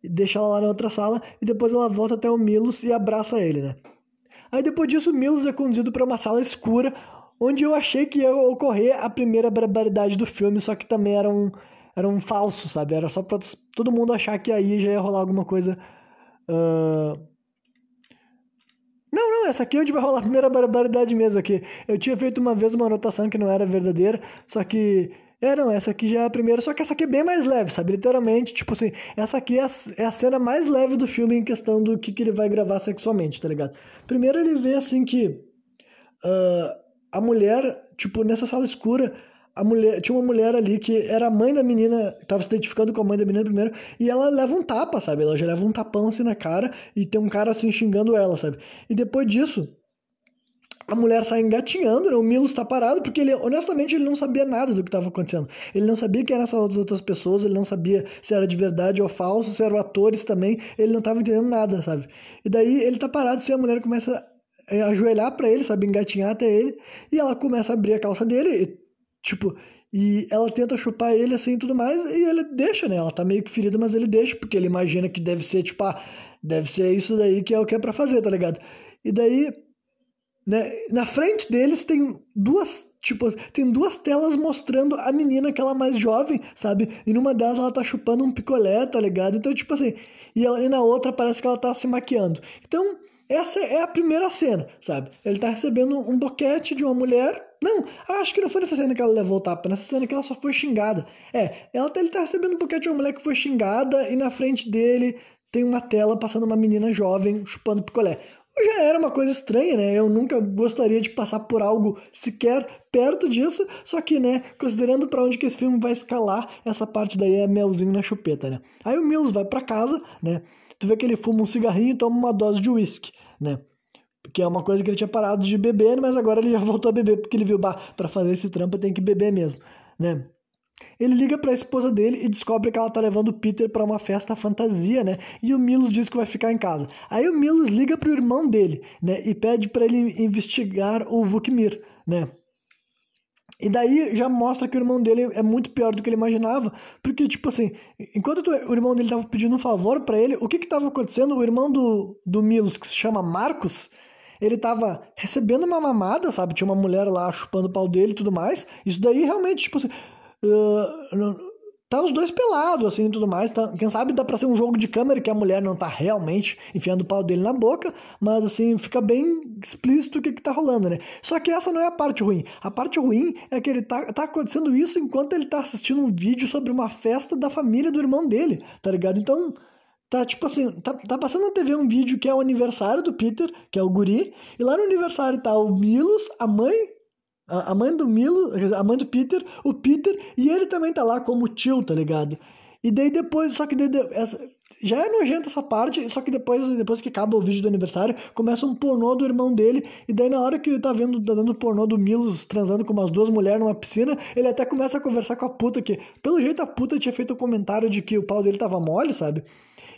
Deixa ela lá na outra sala e depois ela volta até o Milos e abraça ele, né? Aí depois disso o Milos é conduzido para uma sala escura, onde eu achei que ia ocorrer a primeira barbaridade do filme, só que também era um, era um falso, sabe? Era só pra todo mundo achar que aí já ia rolar alguma coisa. Uh... Não, não, essa aqui é onde vai rolar a primeira barbaridade mesmo aqui. Eu tinha feito uma vez uma anotação que não era verdadeira, só que é, não, essa aqui já é a primeira, só que essa aqui é bem mais leve, sabe? Literalmente, tipo assim, essa aqui é a, é a cena mais leve do filme em questão do que, que ele vai gravar sexualmente, tá ligado? Primeiro ele vê assim que uh, a mulher, tipo, nessa sala escura, a mulher, tinha uma mulher ali que era a mãe da menina, tava se identificando com a mãe da menina primeiro, e ela leva um tapa, sabe? Ela já leva um tapão assim na cara e tem um cara assim xingando ela, sabe? E depois disso, a mulher sai engatinhando, né? o Milo está parado, porque ele, honestamente, ele não sabia nada do que estava acontecendo. Ele não sabia quem eram essas outras pessoas, ele não sabia se era de verdade ou falso, se eram atores também, ele não estava entendendo nada, sabe? E daí ele tá parado, e a mulher começa a ajoelhar para ele, sabe, engatinhar até ele, e ela começa a abrir a calça dele, e, tipo, e ela tenta chupar ele assim e tudo mais, e ele deixa, né? Ela tá meio que ferida, mas ele deixa, porque ele imagina que deve ser, tipo, ah, deve ser isso daí que é o que é pra fazer, tá ligado? E daí né? Na frente deles tem duas, tipo, tem duas telas mostrando a menina, aquela mais jovem, sabe? E numa delas ela tá chupando um picolé, tá ligado? Então, tipo assim, e, e na outra parece que ela tá se maquiando. Então, essa é a primeira cena, sabe? Ele tá recebendo um boquete de uma mulher. Não, acho que não foi nessa cena que ela levou o tapa, nessa cena que ela só foi xingada. É, ela, tá, ele tá recebendo um boquete de uma mulher que foi xingada e na frente dele tem uma tela passando uma menina jovem chupando picolé já era uma coisa estranha, né? Eu nunca gostaria de passar por algo sequer perto disso, só que, né, considerando para onde que esse filme vai escalar, essa parte daí é melzinho na chupeta, né? Aí o Mills vai para casa, né? Tu vê que ele fuma um cigarrinho e toma uma dose de uísque, né? Que é uma coisa que ele tinha parado de beber, mas agora ele já voltou a beber porque ele viu, bah, para fazer esse trampo tem que beber mesmo, né? Ele liga para a esposa dele e descobre que ela tá levando o Peter para uma festa fantasia, né? E o Milos diz que vai ficar em casa. Aí o Milos liga pro irmão dele, né? E pede para ele investigar o Vukmir, né? E daí já mostra que o irmão dele é muito pior do que ele imaginava, porque, tipo assim, enquanto o irmão dele tava pedindo um favor para ele, o que que tava acontecendo? O irmão do, do Milos, que se chama Marcos, ele tava recebendo uma mamada, sabe? Tinha uma mulher lá chupando o pau dele e tudo mais. Isso daí realmente, tipo assim. Uh, tá os dois pelados, assim, e tudo mais. Tá, quem sabe dá pra ser um jogo de câmera que a mulher não tá realmente enfiando o pau dele na boca, mas, assim, fica bem explícito o que que tá rolando, né? Só que essa não é a parte ruim. A parte ruim é que ele tá, tá acontecendo isso enquanto ele tá assistindo um vídeo sobre uma festa da família do irmão dele, tá ligado? Então, tá, tipo assim, tá, tá passando na TV um vídeo que é o aniversário do Peter, que é o guri, e lá no aniversário tá o Milos, a mãe a mãe do Milo, a mãe do Peter, o Peter, e ele também tá lá como tio, tá ligado? E daí depois, só que daí, essa, já é nojenta essa parte, só que depois, depois que acaba o vídeo do aniversário, começa um pornô do irmão dele, e daí na hora que ele tá vendo, tá dando pornô do Milos transando com umas duas mulheres numa piscina, ele até começa a conversar com a puta, que pelo jeito a puta tinha feito o um comentário de que o pau dele tava mole, sabe?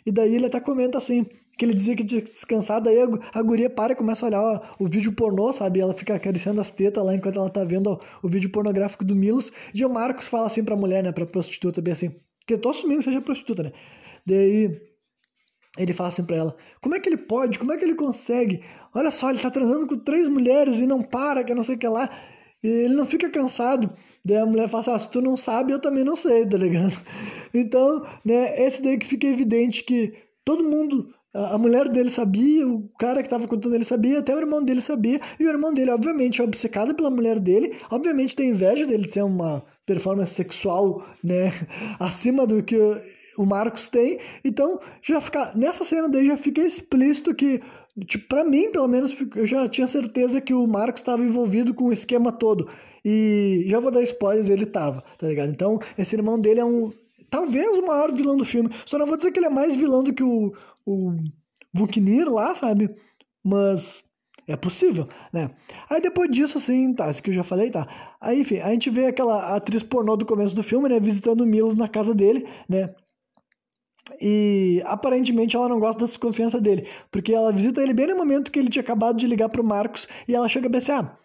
E daí ele até comenta assim, que ele dizia que tinha que descansar, daí a, guria para e começa a olhar ó, o vídeo pornô, sabe? Ela fica acariciando as tetas lá enquanto ela tá vendo ó, o vídeo pornográfico do Milos. E o Marcos fala assim pra mulher, né, pra prostituta, bem assim, que eu tô assumindo que seja prostituta, né? Daí ele fala assim pra ela: Como é que ele pode? Como é que ele consegue? Olha só, ele tá transando com três mulheres e não para, que não sei o que lá. E ele não fica cansado. Daí a mulher fala assim: ah, se tu não sabe, eu também não sei, tá ligado? Então, né, esse daí que fica evidente que todo mundo a mulher dele sabia, o cara que estava contando ele sabia, até o irmão dele sabia, e o irmão dele, obviamente, é obcecado pela mulher dele, obviamente tem inveja dele ter uma performance sexual, né, acima do que o Marcos tem, então já fica, nessa cena daí já fica explícito que, tipo, pra mim, pelo menos, eu já tinha certeza que o Marcos estava envolvido com o esquema todo, e já vou dar spoilers, ele tava, tá ligado? Então, esse irmão dele é um, talvez o maior vilão do filme, só não vou dizer que ele é mais vilão do que o o Vuknir lá, sabe? Mas é possível, né? Aí depois disso, assim, tá, isso que eu já falei, tá. Aí, enfim, a gente vê aquela atriz pornô do começo do filme, né, visitando o Milos na casa dele, né? E aparentemente ela não gosta da desconfiança dele, porque ela visita ele bem no momento que ele tinha acabado de ligar pro Marcos e ela chega bem assim: ah,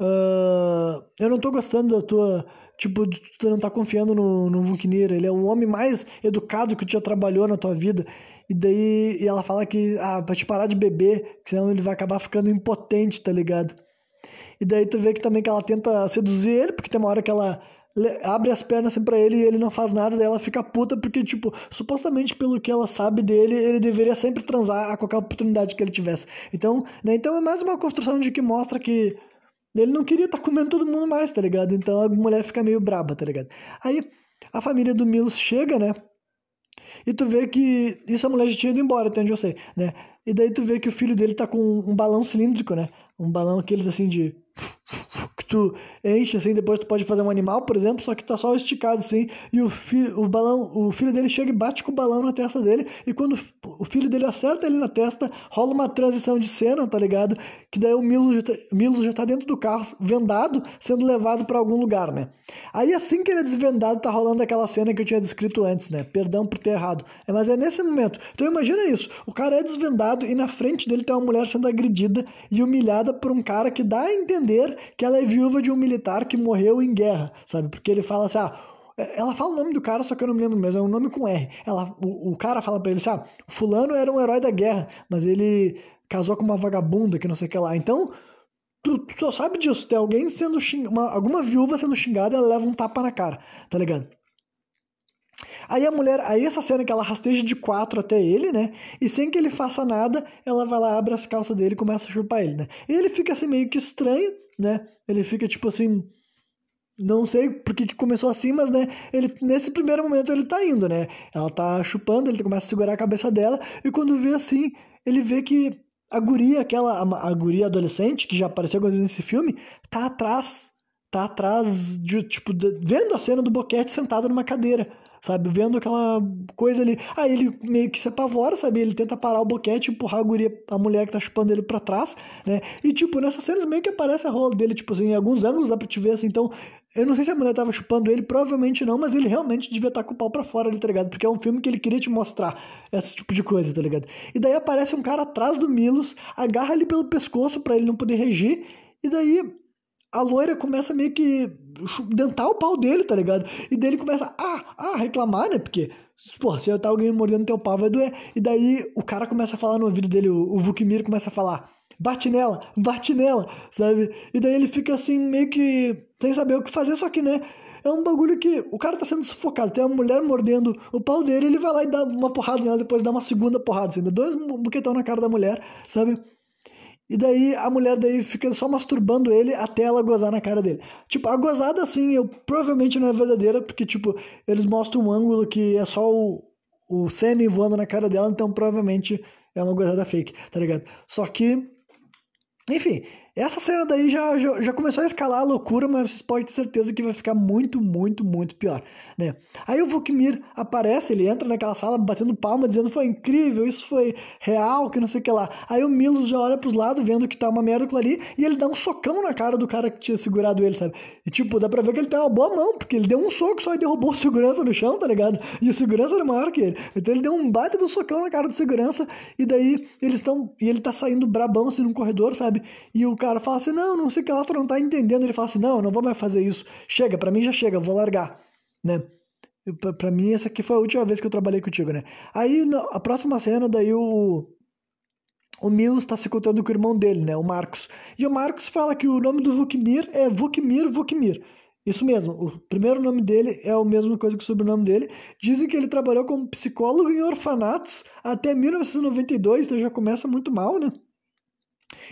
uh, eu não tô gostando da tua Tipo, tu não tá confiando no, no Vuknir, ele é o homem mais educado que já trabalhou na tua vida. E daí e ela fala que, ah, pra te parar de beber, senão ele vai acabar ficando impotente, tá ligado? E daí tu vê que também que ela tenta seduzir ele, porque tem uma hora que ela abre as pernas assim pra ele e ele não faz nada, daí ela fica puta porque, tipo, supostamente pelo que ela sabe dele, ele deveria sempre transar a qualquer oportunidade que ele tivesse. Então, né, então é mais uma construção de que mostra que ele não queria estar tá comendo todo mundo mais, tá ligado? Então a mulher fica meio braba, tá ligado? Aí a família do Milos chega, né? E tu vê que. Isso a mulher já tinha ido embora, até onde eu sei, né? E daí tu vê que o filho dele tá com um balão cilíndrico, né? Um balão aqueles assim de que tu enche assim, depois tu pode fazer um animal, por exemplo, só que tá só esticado assim, e o, fi, o balão, o filho dele chega e bate com o balão na testa dele, e quando o filho dele acerta ele na testa, rola uma transição de cena, tá ligado? Que daí o Milo já tá, Milo já tá dentro do carro, vendado, sendo levado para algum lugar, né? Aí assim que ele é desvendado, tá rolando aquela cena que eu tinha descrito antes, né? Perdão por ter errado. É, mas é nesse momento. Então imagina isso, o cara é desvendado e na frente dele tem uma mulher sendo agredida e humilhada por um cara que dá a entender que ela é viúva de um militar que morreu em guerra, sabe? Porque ele fala assim, ah, ela fala o nome do cara, só que eu não me lembro mesmo, é um nome com R. Ela, o, o cara fala pra ele assim, ah, fulano era um herói da guerra, mas ele casou com uma vagabunda que não sei o que lá. Então, tu, tu só sabe disso, tem alguém sendo xingada, alguma viúva sendo xingada, ela leva um tapa na cara, tá ligado? Aí a mulher, aí essa cena que ela rasteja de quatro até ele, né? E sem que ele faça nada, ela vai lá, abre as calças dele e começa a chupar ele, né? E ele fica assim meio que estranho, né? Ele fica tipo assim, não sei porque que começou assim, mas né, ele nesse primeiro momento ele tá indo, né? Ela tá chupando, ele começa a segurar a cabeça dela e quando vê assim, ele vê que a guria, aquela a, a guria adolescente que já apareceu nesse filme, tá atrás, tá atrás de tipo de, vendo a cena do boquete sentada numa cadeira sabe? Vendo aquela coisa ali. Aí ele meio que se apavora, sabe? Ele tenta parar o boquete, empurrar a guria, a mulher que tá chupando ele pra trás, né? E, tipo, nessas cenas meio que aparece a rola dele, tipo assim, em alguns ângulos dá pra te ver, assim, então... Eu não sei se a mulher tava chupando ele, provavelmente não, mas ele realmente devia estar tá com o pau pra fora ali, tá ligado? Porque é um filme que ele queria te mostrar esse tipo de coisa, tá ligado? E daí aparece um cara atrás do Milos, agarra ele pelo pescoço para ele não poder regir, e daí a loira começa meio que dentar o pau dele, tá ligado? E daí ele começa a, a reclamar, né? Porque, pô, se tá alguém mordendo teu pau vai doer. E daí o cara começa a falar no ouvido dele, o, o Vukmir começa a falar, bate nela, bate nela, sabe? E daí ele fica assim, meio que sem saber o que fazer, só que, né? É um bagulho que o cara tá sendo sufocado. Tem uma mulher mordendo o pau dele, ele vai lá e dá uma porrada nela, depois dá uma segunda porrada, assim, dois buquetão na cara da mulher, sabe? E daí a mulher daí fica só masturbando ele até ela gozar na cara dele. Tipo, a gozada assim, eu provavelmente não é verdadeira, porque, tipo, eles mostram um ângulo que é só o, o sêmen voando na cara dela, então provavelmente é uma gozada fake, tá ligado? Só que, enfim, essa cena daí já, já, já, começou a escalar a loucura, mas vocês podem ter certeza que vai ficar muito, muito, muito pior, né? Aí o Vukmir aparece, ele entra naquela sala batendo palma, dizendo foi incrível, isso foi real, que não sei o que lá. Aí o Milos já olha pros lados, vendo que tá uma merda ali, e ele dá um socão na cara do cara que tinha segurado ele, sabe? E tipo, dá pra ver que ele tem uma boa mão, porque ele deu um soco só e derrubou o segurança no chão, tá ligado? E o segurança era maior que ele. Então ele deu um baita do socão na cara do segurança, e daí eles estão. E ele tá saindo brabão assim num corredor, sabe? E o cara cara fala assim, não, não sei o que lá, tu não tá entendendo. Ele fala assim, não, não vou mais fazer isso. Chega, para mim já chega, vou largar, né? Pra mim, essa aqui foi a última vez que eu trabalhei contigo, né? Aí, a próxima cena, daí o... O Milos está se contando com o irmão dele, né? O Marcos. E o Marcos fala que o nome do Vukmir é Vukmir Vukmir. Isso mesmo, o primeiro nome dele é a mesma coisa que o sobrenome dele. Dizem que ele trabalhou como psicólogo em orfanatos até 1992, então já começa muito mal, né?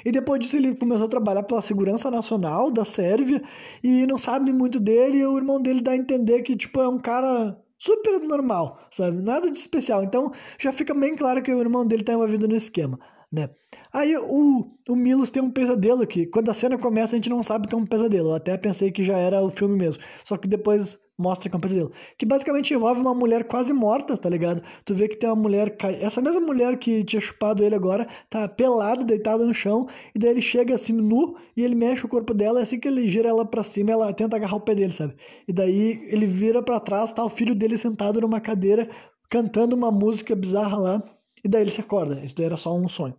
E depois disso ele começou a trabalhar pela segurança nacional da Sérvia e não sabe muito dele, e o irmão dele dá a entender que tipo é um cara super normal, sabe? Nada de especial. Então já fica bem claro que o irmão dele está envolvido no esquema, né? Aí o, o Milos tem um pesadelo que quando a cena começa a gente não sabe que é um pesadelo. Eu até pensei que já era o filme mesmo. Só que depois mostra é um pesadelo. Que basicamente envolve uma mulher quase morta, tá ligado? Tu vê que tem uma mulher. Essa mesma mulher que tinha chupado ele agora tá pelada, deitada no chão, e daí ele chega assim nu e ele mexe o corpo dela, e assim que ele gira ela pra cima, ela tenta agarrar o pé dele, sabe? E daí ele vira para trás, tá o filho dele sentado numa cadeira, cantando uma música bizarra lá, e daí ele se acorda. Isso daí era só um sonho.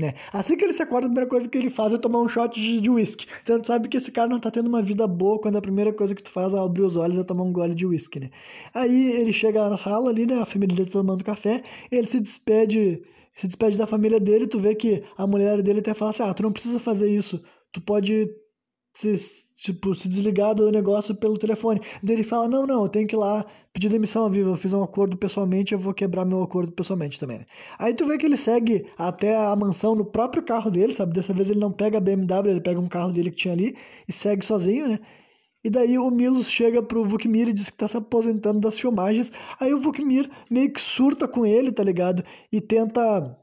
Né? Assim que ele se acorda, a primeira coisa que ele faz é tomar um shot de, de whisky. Então tu sabe que esse cara não tá tendo uma vida boa quando a primeira coisa que tu faz ao abrir os olhos é tomar um gole de whisky, né? Aí ele chega na sala ali, né? A família dele tomando café, ele se despede, se despede da família dele, tu vê que a mulher dele até fala assim, ah, tu não precisa fazer isso, tu pode se, tipo, se desligar do negócio pelo telefone. Daí ele fala, não, não, eu tenho que ir lá pedir demissão a viva, eu fiz um acordo pessoalmente, eu vou quebrar meu acordo pessoalmente também. Aí tu vê que ele segue até a mansão no próprio carro dele, sabe? Dessa vez ele não pega a BMW, ele pega um carro dele que tinha ali e segue sozinho, né? E daí o Milos chega pro Vukmir e diz que tá se aposentando das filmagens. Aí o Vukmir meio que surta com ele, tá ligado? E tenta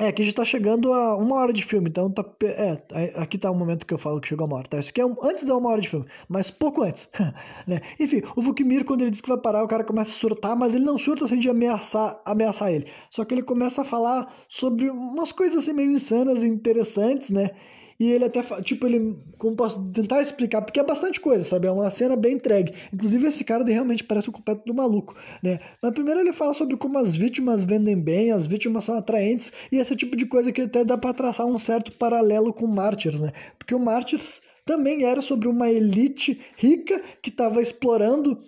é, aqui já tá chegando a uma hora de filme, então tá. É, aqui tá o momento que eu falo que chegou a uma hora, tá? Isso aqui é um, antes da uma hora de filme, mas pouco antes. né? Enfim, o Vukmir, quando ele diz que vai parar, o cara começa a surtar, mas ele não surta assim de ameaçar, ameaçar ele. Só que ele começa a falar sobre umas coisas assim meio insanas e interessantes, né? E ele até, tipo, ele, como posso tentar explicar, porque é bastante coisa, sabe? É uma cena bem entregue. Inclusive, esse cara realmente parece um completo do maluco, né? Mas primeiro ele fala sobre como as vítimas vendem bem, as vítimas são atraentes, e esse tipo de coisa que até dá para traçar um certo paralelo com Mártires, né? Porque o Mártires também era sobre uma elite rica que estava explorando,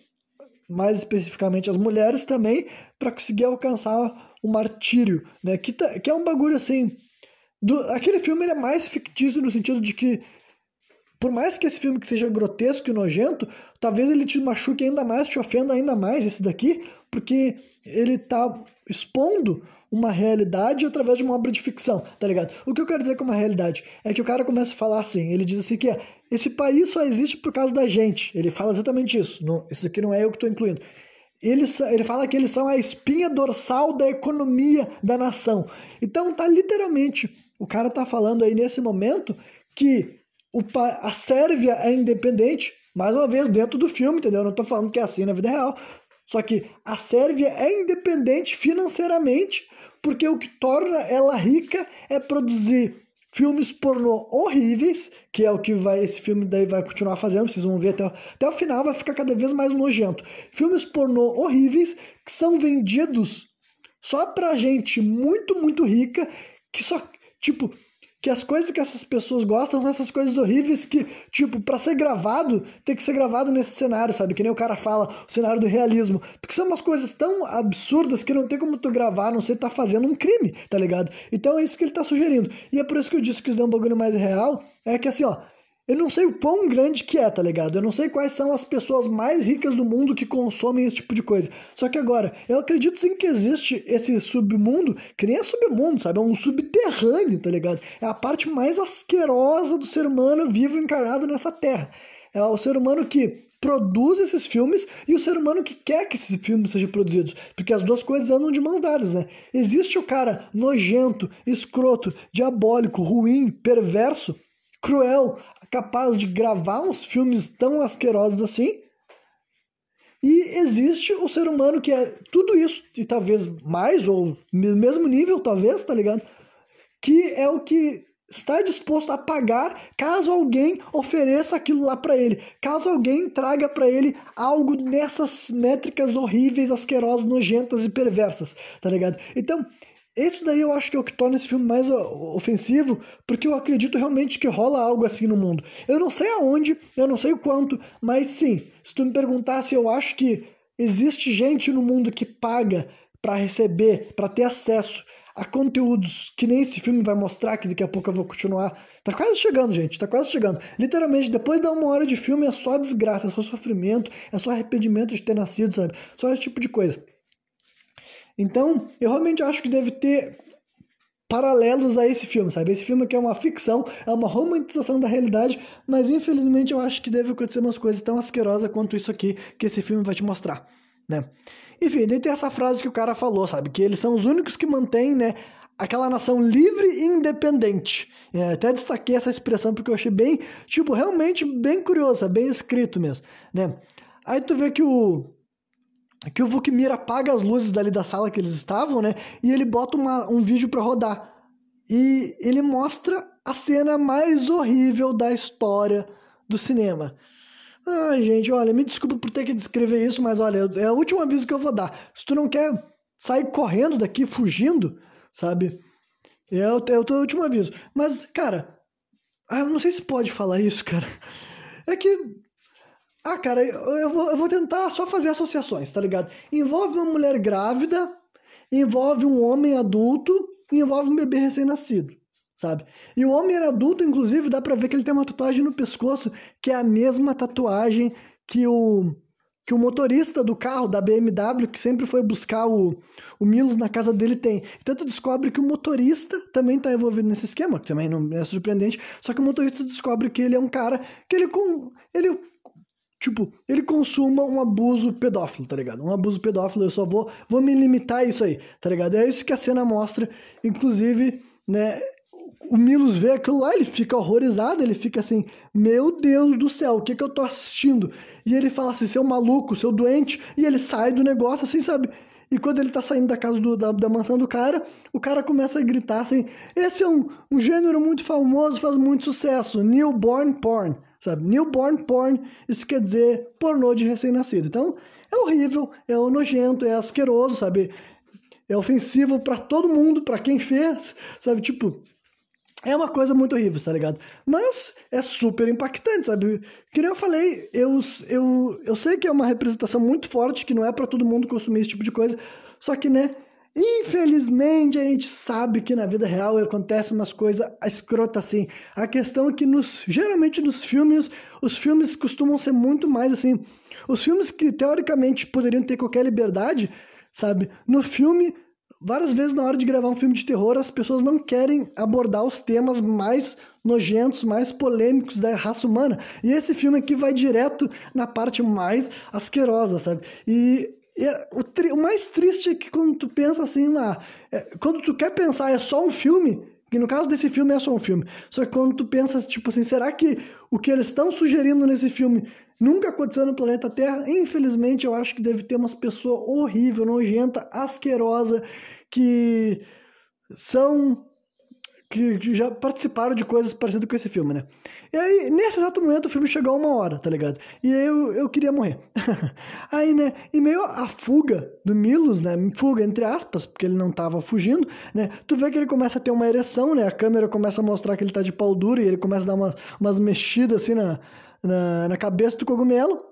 mais especificamente as mulheres também, para conseguir alcançar o martírio, né? Que, que é um bagulho assim do, aquele filme ele é mais fictício no sentido de que, por mais que esse filme que seja grotesco e nojento, talvez ele te machuque ainda mais, te ofenda ainda mais, esse daqui, porque ele está expondo uma realidade através de uma obra de ficção, tá ligado? O que eu quero dizer com uma realidade é que o cara começa a falar assim, ele diz assim que é, esse país só existe por causa da gente. Ele fala exatamente isso. Não, isso aqui não é eu que estou incluindo. Ele, ele fala que eles são a espinha dorsal da economia da nação. Então tá literalmente o cara tá falando aí nesse momento que a Sérvia é independente, Mais uma vez, dentro do filme, entendeu? Eu não tô falando que é assim na vida real. Só que a Sérvia é independente financeiramente, porque o que torna ela rica é produzir filmes pornô horríveis, que é o que vai esse filme daí vai continuar fazendo, vocês vão ver até, até o final, vai ficar cada vez mais nojento. Filmes pornô horríveis que são vendidos só pra gente muito, muito rica, que só, tipo, que as coisas que essas pessoas gostam são essas coisas horríveis que, tipo, para ser gravado, tem que ser gravado nesse cenário, sabe? Que nem o cara fala, o cenário do realismo. Porque são umas coisas tão absurdas que não tem como tu gravar, não sei, tá fazendo um crime, tá ligado? Então é isso que ele tá sugerindo. E é por isso que eu disse que isso é um bagulho mais real, é que assim, ó, eu não sei o quão grande que é, tá ligado? Eu não sei quais são as pessoas mais ricas do mundo que consomem esse tipo de coisa. Só que agora, eu acredito sim que existe esse submundo, que nem é submundo, sabe? É um subterrâneo, tá ligado? É a parte mais asquerosa do ser humano vivo encarnado nessa terra. É o ser humano que produz esses filmes e o ser humano que quer que esses filmes sejam produzidos. Porque as duas coisas andam de mãos dadas, né? Existe o cara nojento, escroto, diabólico, ruim, perverso, cruel, capaz de gravar uns filmes tão asquerosos assim. E existe o ser humano que é tudo isso, e talvez mais, ou mesmo nível, talvez, tá ligado? Que é o que está disposto a pagar caso alguém ofereça aquilo lá para ele, caso alguém traga para ele algo nessas métricas horríveis, asquerosas, nojentas e perversas, tá ligado? Então, isso daí eu acho que é o que torna esse filme mais ofensivo, porque eu acredito realmente que rola algo assim no mundo. Eu não sei aonde, eu não sei o quanto, mas sim, se tu me perguntasse, eu acho que existe gente no mundo que paga para receber, para ter acesso a conteúdos que nem esse filme vai mostrar, que daqui a pouco eu vou continuar. Tá quase chegando, gente, tá quase chegando. Literalmente, depois de uma hora de filme é só desgraça, é só sofrimento, é só arrependimento de ter nascido, sabe? Só esse tipo de coisa. Então, eu realmente acho que deve ter paralelos a esse filme, sabe? Esse filme aqui é uma ficção, é uma romantização da realidade, mas infelizmente eu acho que deve acontecer umas coisas tão asquerosas quanto isso aqui que esse filme vai te mostrar, né? Enfim, daí tem essa frase que o cara falou, sabe? Que eles são os únicos que mantêm, né, aquela nação livre e independente. É, até destaquei essa expressão porque eu achei bem, tipo, realmente bem curiosa, bem escrito mesmo, né? Aí tu vê que o que o Vukmir apaga as luzes dali da sala que eles estavam, né? E ele bota uma, um vídeo para rodar. E ele mostra a cena mais horrível da história do cinema. Ai, gente, olha, me desculpa por ter que descrever isso, mas olha, é o último aviso que eu vou dar. Se tu não quer sair correndo daqui, fugindo, sabe? É o, é o último aviso. Mas, cara, ah, eu não sei se pode falar isso, cara. É que ah, cara, eu vou, eu vou tentar só fazer associações, tá ligado? Envolve uma mulher grávida, envolve um homem adulto envolve um bebê recém-nascido, sabe? E o homem adulto, inclusive, dá pra ver que ele tem uma tatuagem no pescoço, que é a mesma tatuagem que o, que o motorista do carro da BMW, que sempre foi buscar o, o Milos na casa dele, tem. Então tu descobre que o motorista também está envolvido nesse esquema, que também não é surpreendente, só que o motorista descobre que ele é um cara que ele, com, ele tipo, ele consuma um abuso pedófilo, tá ligado? Um abuso pedófilo, eu só vou, vou me limitar a isso aí, tá ligado? É isso que a cena mostra, inclusive, né, o Milos vê aquilo lá, ele fica horrorizado, ele fica assim, meu Deus do céu, o que que eu tô assistindo? E ele fala assim, seu maluco, seu doente, e ele sai do negócio assim, sabe? E quando ele tá saindo da casa do, da, da mansão do cara, o cara começa a gritar assim: esse é um, um gênero muito famoso, faz muito sucesso, newborn porn sabe? Newborn porn, isso quer dizer pornô de recém-nascido. Então, é horrível, é nojento, é asqueroso, sabe? É ofensivo para todo mundo, para quem fez, sabe? Tipo, é uma coisa muito horrível, tá ligado? Mas é super impactante, sabe? Que nem eu falei, eu, eu, eu sei que é uma representação muito forte, que não é para todo mundo consumir esse tipo de coisa, só que, né, Infelizmente, a gente sabe que na vida real acontece umas coisas escrotas assim. A questão é que nos, geralmente nos filmes, os filmes costumam ser muito mais assim. Os filmes que teoricamente poderiam ter qualquer liberdade, sabe? No filme, várias vezes na hora de gravar um filme de terror, as pessoas não querem abordar os temas mais nojentos, mais polêmicos da raça humana. E esse filme aqui vai direto na parte mais asquerosa, sabe? E o, tri, o, mais triste é que quando tu pensa assim, lá, é, quando tu quer pensar é só um filme, Que no caso desse filme é só um filme. Só que quando tu pensa, tipo assim, será que o que eles estão sugerindo nesse filme nunca aconteceu no planeta Terra? Infelizmente, eu acho que deve ter umas pessoas horrível, nojenta, asquerosa, que são que, já participaram de coisas parecidas com esse filme, né? E aí, nesse exato momento, o filme chegou a uma hora, tá ligado? E aí eu, eu queria morrer. aí, né, em meio à fuga do Milos, né? Fuga entre aspas, porque ele não tava fugindo, né? Tu vê que ele começa a ter uma ereção, né? A câmera começa a mostrar que ele tá de pau duro e ele começa a dar umas, umas mexidas assim na, na, na cabeça do cogumelo.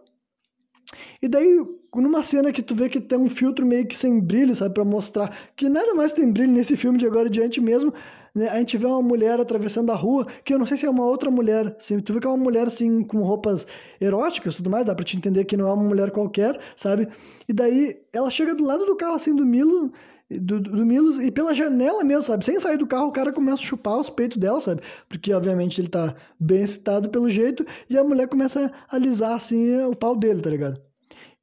E daí, numa cena que tu vê que tem um filtro meio que sem brilho, sabe? Pra mostrar que nada mais tem brilho nesse filme de agora em diante mesmo né? A gente vê uma mulher atravessando a rua, que eu não sei se é uma outra mulher. Assim, tu vê que é uma mulher assim, com roupas eróticas tudo mais, dá pra te entender que não é uma mulher qualquer, sabe? E daí ela chega do lado do carro assim do Milo. Do, do Milos e pela janela mesmo, sabe? Sem sair do carro, o cara começa a chupar os peitos dela, sabe? Porque, obviamente, ele tá bem excitado pelo jeito, e a mulher começa a alisar, assim, o pau dele, tá ligado?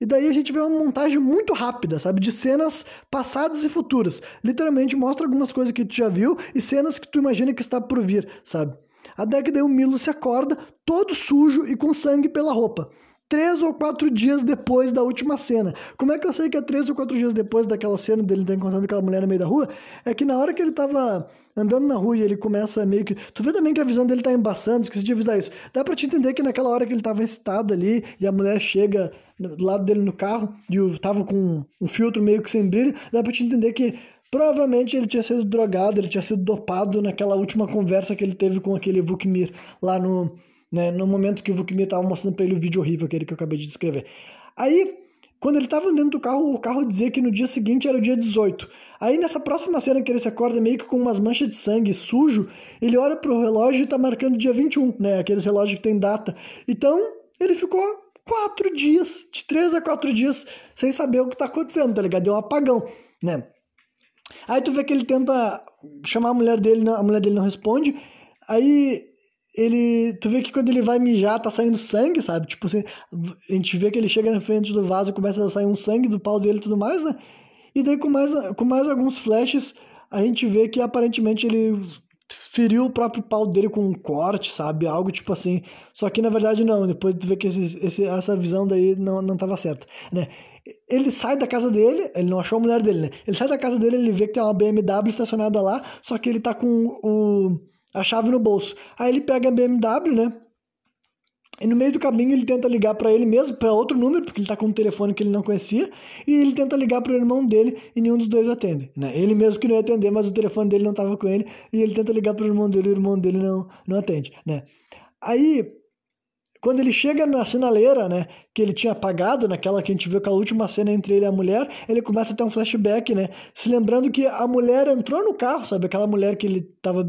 E daí a gente vê uma montagem muito rápida, sabe? De cenas passadas e futuras. Literalmente mostra algumas coisas que tu já viu e cenas que tu imagina que está por vir, sabe? Até que daí o Milo se acorda, todo sujo e com sangue pela roupa. Três ou quatro dias depois da última cena. Como é que eu sei que é três ou quatro dias depois daquela cena dele estar encontrando aquela mulher no meio da rua? É que na hora que ele tava andando na rua e ele começa meio que. Tu vê também que a visão dele tá embaçando, esqueci de avisar isso. Dá pra te entender que naquela hora que ele tava excitado ali e a mulher chega do lado dele no carro e tava com um filtro meio que sem brilho, dá pra te entender que provavelmente ele tinha sido drogado, ele tinha sido dopado naquela última conversa que ele teve com aquele Vukmir lá no, né, no momento que o Vukmir tava mostrando pra ele o vídeo horrível, aquele que eu acabei de descrever. Aí, quando ele tava dentro do carro, o carro dizia que no dia seguinte era o dia 18. Aí nessa próxima cena que ele se acorda meio que com umas manchas de sangue sujo, ele olha pro relógio e tá marcando dia 21, né? Aqueles relógios que tem data. Então, ele ficou quatro dias, de três a quatro dias, sem saber o que tá acontecendo, tá ligado? Deu um apagão, né? Aí tu vê que ele tenta chamar a mulher dele, a mulher dele não responde. Aí ele. Tu vê que quando ele vai mijar, tá saindo sangue, sabe? Tipo assim, a gente vê que ele chega na frente do vaso e começa a sair um sangue do pau dele e tudo mais, né? E daí com mais, com mais alguns flashes, a gente vê que aparentemente ele feriu o próprio pau dele com um corte, sabe? Algo tipo assim. Só que na verdade não, depois tu vê que esse, esse, essa visão daí não, não tava certa, né? Ele sai da casa dele, ele não achou a mulher dele, né? Ele sai da casa dele, ele vê que tem uma BMW estacionada lá, só que ele tá com o, a chave no bolso. Aí ele pega a BMW, né? E no meio do caminho ele tenta ligar para ele mesmo, para outro número, porque ele tá com um telefone que ele não conhecia, e ele tenta ligar para o irmão dele e nenhum dos dois atende. Né? Ele mesmo que não ia atender, mas o telefone dele não tava com ele, e ele tenta ligar para o irmão dele e o irmão dele não, não atende. Né? Aí, quando ele chega na sinaleira, né, que ele tinha apagado, naquela que a gente viu aquela última cena entre ele e a mulher, ele começa a ter um flashback, né, se lembrando que a mulher entrou no carro, sabe, aquela mulher que ele tava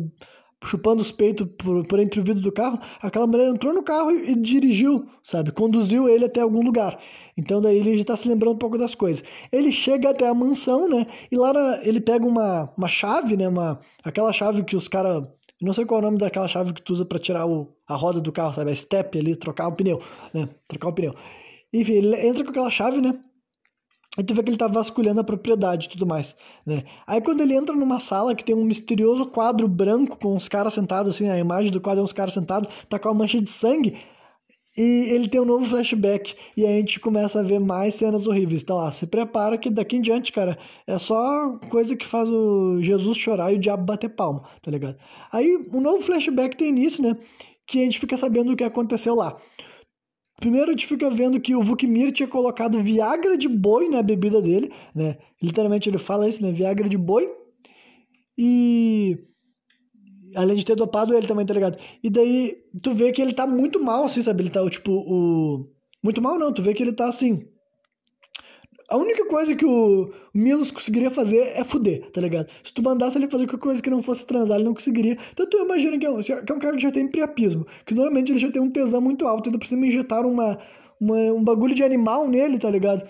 chupando os peitos por, por entre o vidro do carro, aquela mulher entrou no carro e, e dirigiu, sabe? Conduziu ele até algum lugar. Então daí ele já está se lembrando um pouco das coisas. Ele chega até a mansão, né? E lá na, ele pega uma, uma chave, né? Uma, aquela chave que os caras... Não sei qual é o nome daquela chave que tu usa para tirar o, a roda do carro, sabe? A step ali, trocar o pneu, né? Trocar o pneu. Enfim, ele entra com aquela chave, né? E tu vê que ele tá vasculhando a propriedade e tudo mais, né? Aí quando ele entra numa sala que tem um misterioso quadro branco com os caras sentados, assim, a imagem do quadro é uns caras sentados, tá com uma mancha de sangue, e ele tem um novo flashback, e aí a gente começa a ver mais cenas horríveis. Então, ó, se prepara que daqui em diante, cara, é só coisa que faz o Jesus chorar e o diabo bater palma, tá ligado? Aí, um novo flashback tem início, né? Que a gente fica sabendo o que aconteceu lá. Primeiro a gente fica vendo que o Vukmir tinha colocado Viagra de boi na bebida dele, né? Literalmente ele fala isso, né? Viagra de boi. E além de ter dopado ele também, tá ligado? E daí tu vê que ele tá muito mal, assim, sabe? Ele tá, tipo, o... Muito mal não, tu vê que ele tá, assim, a única coisa que o Milos conseguiria fazer é fuder, tá ligado? Se tu mandasse ele fazer qualquer coisa que não fosse transar, ele não conseguiria. Então tu imagina que é um, que é um cara que já tem priapismo, que normalmente ele já tem um tesão muito alto, então precisa injetar uma, uma, um bagulho de animal nele, tá ligado?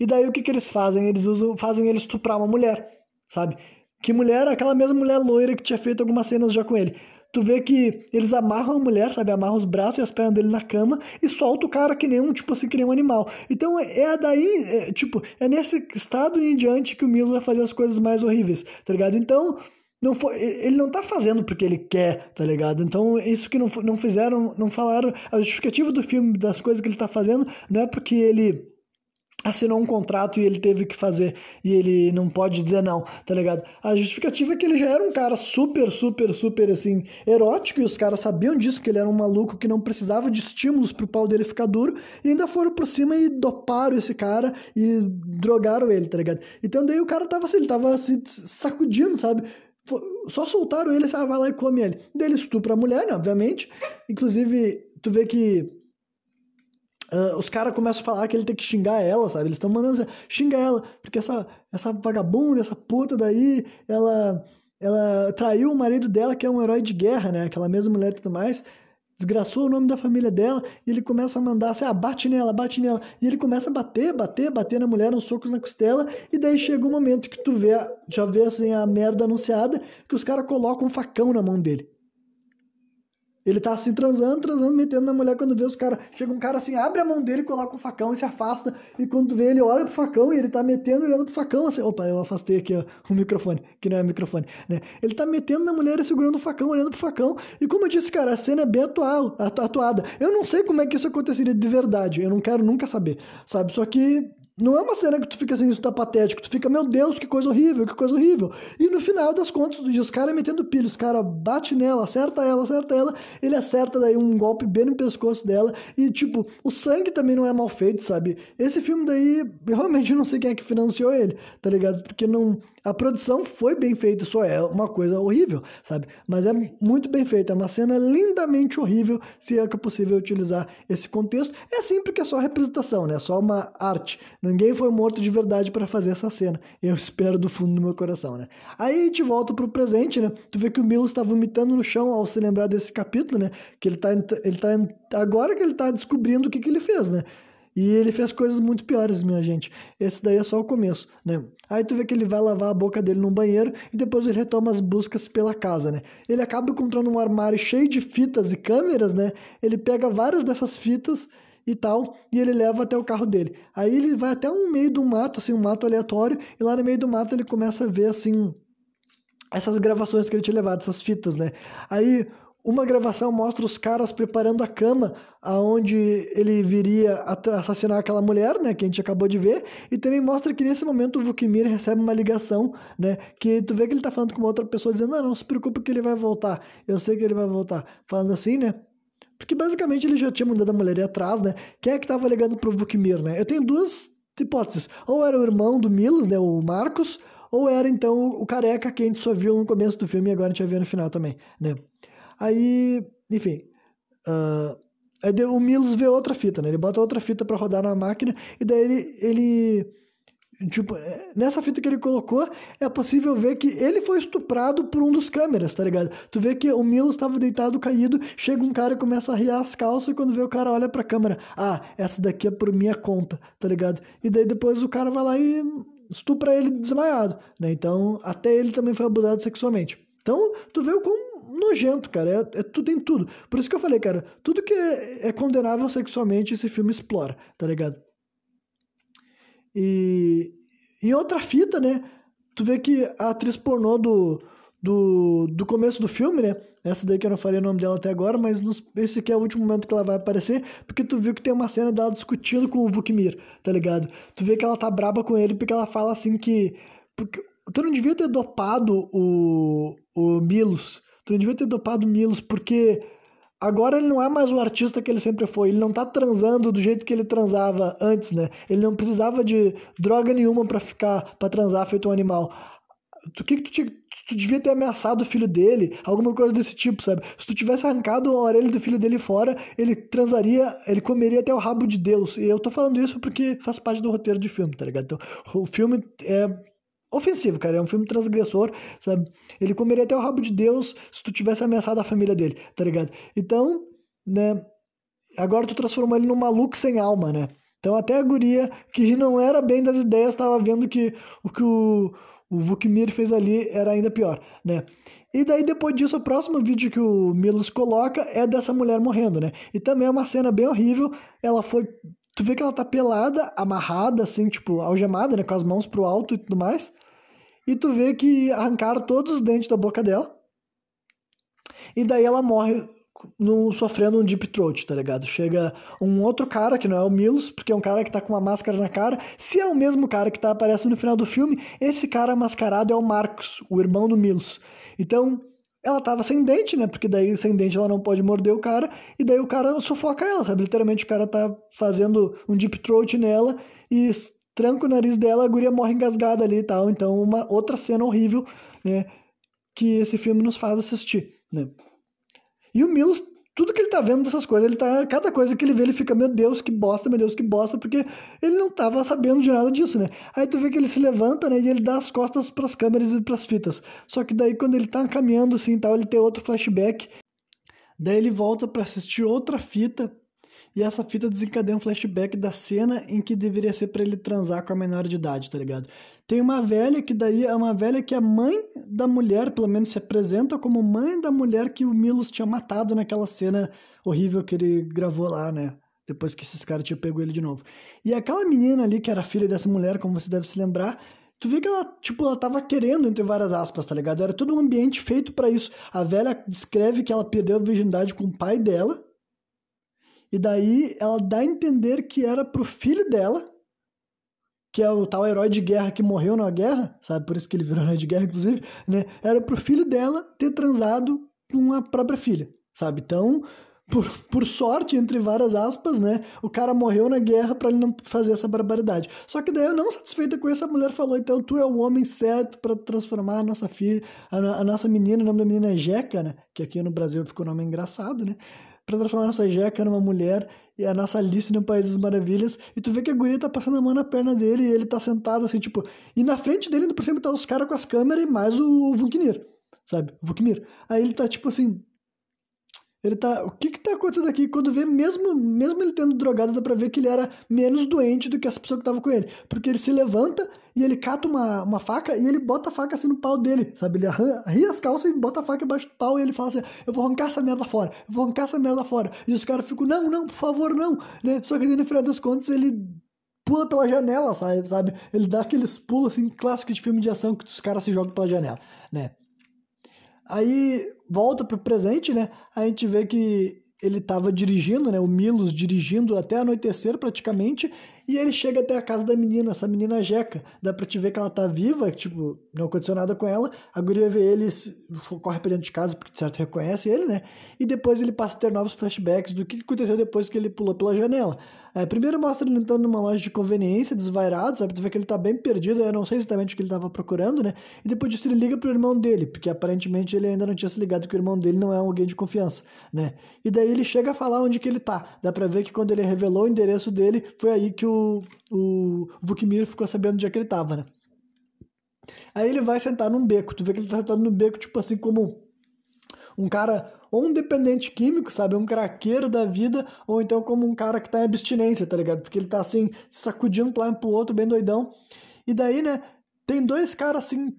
E daí o que que eles fazem? Eles usam, fazem ele estuprar uma mulher, sabe? Que mulher? Aquela mesma mulher loira que tinha feito algumas cenas já com ele tu vê que eles amarram a mulher, sabe? Amarram os braços e as pernas dele na cama e solta o cara que nem um, tipo assim, que nem um animal. Então é daí, é, tipo, é nesse estado em diante que o Milo vai fazer as coisas mais horríveis, tá ligado? Então, não foi, ele não tá fazendo porque ele quer, tá ligado? Então, isso que não, não fizeram, não falaram. A justificativa do filme, das coisas que ele tá fazendo, não é porque ele assinou um contrato e ele teve que fazer e ele não pode dizer não, tá ligado? A justificativa é que ele já era um cara super, super, super assim, erótico e os caras sabiam disso, que ele era um maluco que não precisava de estímulos pro pau dele ficar duro e ainda foram por cima e doparam esse cara e drogaram ele, tá ligado? Então daí o cara tava assim, ele tava se sacudindo, sabe? Só soltaram ele, ah, vai lá e come ele. Daí ele estupra a mulher, né, obviamente. Inclusive, tu vê que Uh, os caras começam a falar que ele tem que xingar ela, sabe? Eles estão mandando assim, xinga ela, porque essa, essa vagabunda, essa puta daí, ela, ela traiu o marido dela, que é um herói de guerra, né? Aquela mesma mulher e tudo mais, desgraçou o nome da família dela, e ele começa a mandar assim, ah, bate nela, bate nela. E ele começa a bater, bater, bater na mulher, uns socos na costela, e daí chega um momento que tu vê, já vê assim a merda anunciada, que os caras colocam um facão na mão dele. Ele tá assim transando, transando, metendo na mulher quando vê os caras. Chega um cara assim, abre a mão dele, coloca o facão e se afasta. E quando vê, ele olha pro facão e ele tá metendo olhando pro facão assim. Opa, eu afastei aqui ó, o microfone, que não é microfone, né? Ele tá metendo na mulher e segurando o facão, olhando pro facão. E como eu disse, cara, a cena é bem atual, atuada. Eu não sei como é que isso aconteceria de verdade. Eu não quero nunca saber, sabe? Só que não é uma cena que tu fica assim, isso tá patético, tu fica, meu Deus, que coisa horrível, que coisa horrível. E no final das contas, os caras metendo pilha, os caras bate nela, acerta ela, acerta ela, ele acerta daí um golpe bem no pescoço dela. E tipo, o sangue também não é mal feito, sabe? Esse filme daí, eu realmente não sei quem é que financiou ele, tá ligado? Porque não. A produção foi bem feita, só é uma coisa horrível, sabe? Mas é muito bem feita, é uma cena lindamente horrível, se é que é possível utilizar esse contexto. É assim porque é só representação, né? É só uma arte. Ninguém foi morto de verdade para fazer essa cena. Eu espero do fundo do meu coração, né? Aí a gente volta pro presente, né? Tu vê que o Milo está vomitando no chão ao se lembrar desse capítulo, né? Que ele tá, ele tá agora que ele tá descobrindo o que, que ele fez, né? E ele fez coisas muito piores, minha gente. Esse daí é só o começo, né? Aí tu vê que ele vai lavar a boca dele num banheiro e depois ele retoma as buscas pela casa, né? Ele acaba encontrando um armário cheio de fitas e câmeras, né? Ele pega várias dessas fitas e tal, e ele leva até o carro dele. Aí ele vai até um meio do mato, assim, um mato aleatório, e lá no meio do mato ele começa a ver, assim, essas gravações que ele tinha levado, essas fitas, né? Aí uma gravação mostra os caras preparando a cama aonde ele viria assassinar aquela mulher, né, que a gente acabou de ver, e também mostra que nesse momento o Vukimir recebe uma ligação, né, que tu vê que ele tá falando com uma outra pessoa dizendo: "Não, não se preocupe que ele vai voltar. Eu sei que ele vai voltar". Falando assim, né? Porque basicamente ele já tinha mandado a mulher ir atrás, né? Quem é que tava ligando pro Vukimir, né? Eu tenho duas hipóteses. Ou era o irmão do Milos, né, o Marcos, ou era então o careca que a gente só viu no começo do filme e agora a gente vai ver no final também, né? Aí, enfim. Uh, aí o Milos vê outra fita, né? Ele bota outra fita para rodar na máquina e daí ele, ele. Tipo, é, nessa fita que ele colocou, é possível ver que ele foi estuprado por um dos câmeras, tá ligado? Tu vê que o Milos estava deitado, caído, chega um cara e começa a riar as calças, e quando vê o cara olha pra câmera, ah, essa daqui é por minha conta, tá ligado? E daí depois o cara vai lá e estupra ele desmaiado, né? Então, até ele também foi abusado sexualmente. Então, tu vê o quão nojento, cara. É, é, tudo tem tudo. Por isso que eu falei, cara, tudo que é, é condenável sexualmente esse filme explora, tá ligado? E em outra fita, né? Tu vê que a atriz pornô do, do, do começo do filme, né? Essa daí que eu não falei o nome dela até agora, mas nos, esse aqui é o último momento que ela vai aparecer, porque tu viu que tem uma cena dela discutindo com o Vukmir, tá ligado? Tu vê que ela tá braba com ele porque ela fala assim que. Porque, tu não devia ter dopado o, o Milos Tu não devia ter dopado o Milos, porque agora ele não é mais o artista que ele sempre foi. Ele não tá transando do jeito que ele transava antes, né? Ele não precisava de droga nenhuma para ficar, para transar feito um animal. O que, que tu, tinha, tu devia ter ameaçado o filho dele, alguma coisa desse tipo, sabe? Se tu tivesse arrancado a orelha do filho dele fora, ele transaria, ele comeria até o rabo de Deus. E eu tô falando isso porque faz parte do roteiro de filme, tá ligado? Então, o filme é ofensivo, cara. É um filme transgressor, sabe? Ele comeria até o rabo de Deus se tu tivesse ameaçado a família dele, tá ligado? Então, né? Agora tu transformou ele num maluco sem alma, né? Então até a guria, que não era bem das ideias, estava vendo que o que o, o Vukmir fez ali era ainda pior, né? E daí depois disso, o próximo vídeo que o Milos coloca é dessa mulher morrendo, né? E também é uma cena bem horrível. Ela foi Tu vê que ela tá pelada, amarrada, assim, tipo, algemada, né? Com as mãos pro alto e tudo mais. E tu vê que arrancaram todos os dentes da boca dela. E daí ela morre no, sofrendo um deep throat, tá ligado? Chega um outro cara, que não é o Milos, porque é um cara que tá com uma máscara na cara. Se é o mesmo cara que tá aparecendo no final do filme, esse cara mascarado é o Marcos, o irmão do Milos. Então, ela tava sem dente, né? Porque daí sem dente ela não pode morder o cara, e daí o cara sufoca ela, sabe? Literalmente o cara tá fazendo um deep throat nela e tranca o nariz dela, a guria morre engasgada ali e tal. Então, uma outra cena horrível, né? Que esse filme nos faz assistir, né? E o Milos, tudo que ele tá vendo dessas coisas, ele tá. Cada coisa que ele vê, ele fica, meu Deus, que bosta, meu Deus, que bosta, porque ele não tava sabendo de nada disso, né? Aí tu vê que ele se levanta, né? E ele dá as costas pras câmeras e pras fitas. Só que daí, quando ele tá caminhando assim tal, ele tem outro flashback. Daí ele volta para assistir outra fita e essa fita desencadeia um flashback da cena em que deveria ser para ele transar com a menor de idade, tá ligado? Tem uma velha que daí é uma velha que a mãe da mulher, pelo menos se apresenta como mãe da mulher que o Milos tinha matado naquela cena horrível que ele gravou lá, né? Depois que esses caras tinham pego ele de novo. E aquela menina ali, que era filha dessa mulher, como você deve se lembrar, tu vê que ela, tipo, ela tava querendo, entre várias aspas, tá ligado? Era todo um ambiente feito para isso. A velha descreve que ela perdeu a virgindade com o pai dela, e daí ela dá a entender que era pro filho dela, que é o tal herói de guerra que morreu na guerra, sabe? Por isso que ele virou herói de guerra, inclusive, né? Era pro filho dela ter transado com a própria filha, sabe? Então, por, por sorte, entre várias aspas, né? O cara morreu na guerra para ele não fazer essa barbaridade. Só que daí não satisfeita com isso, a mulher falou: então tu é o homem certo para transformar a nossa filha, a, a, nossa menina, o nome da menina é Jeca, né? Que aqui no Brasil ficou um nome engraçado, né? Para transformar a nossa Jeca numa mulher e a nossa Alice no País das Maravilhas. E tu vê que a guria tá passando a mão na perna dele e ele tá sentado assim, tipo. E na frente dele, por cima, tá os caras com as câmeras e mais o Vukmir, sabe? Vukmir. Aí ele tá tipo assim, ele tá. O que que tá acontecendo aqui? Quando vê, mesmo, mesmo ele tendo drogado, dá pra ver que ele era menos doente do que as pessoas que estavam com ele. Porque ele se levanta e ele cata uma, uma faca e ele bota a faca assim no pau dele, sabe? Ele arria as calças e bota a faca embaixo do pau e ele fala assim: Eu vou arrancar essa merda fora, eu vou arrancar essa merda fora. E os caras ficam: Não, não, por favor, não. Né? Só que no final das contas ele pula pela janela, sabe? sabe? Ele dá aqueles pulos assim clássicos de filme de ação que os caras se jogam pela janela, né? Aí volta pro presente, né? A gente vê que ele estava dirigindo, né? O Milos dirigindo até anoitecer praticamente, e ele chega até a casa da menina, essa menina Jeca. Dá pra te ver que ela tá viva, tipo, não aconteceu nada com ela. A guria vê ele, corre pra dentro de casa, porque de certo reconhece ele, né? E depois ele passa a ter novos flashbacks do que aconteceu depois que ele pulou pela janela. É, primeiro mostra ele entrando numa loja de conveniência, desvairado, sabe? Tu vê que ele tá bem perdido, eu não sei exatamente o que ele tava procurando, né? E depois disso ele liga pro irmão dele, porque aparentemente ele ainda não tinha se ligado que o irmão dele não é alguém de confiança, né? E daí ele chega a falar onde que ele tá. Dá pra ver que quando ele revelou o endereço dele, foi aí que o o, Vukmir ficou sabendo onde é que ele tava, né? Aí ele vai sentar num beco. Tu vê que ele tá sentado no beco, tipo assim, como um cara, ou um dependente químico, sabe? Um craqueiro da vida, ou então como um cara que tá em abstinência, tá ligado? Porque ele tá assim, sacudindo pra um pro outro, bem doidão. E daí, né? Tem dois caras assim.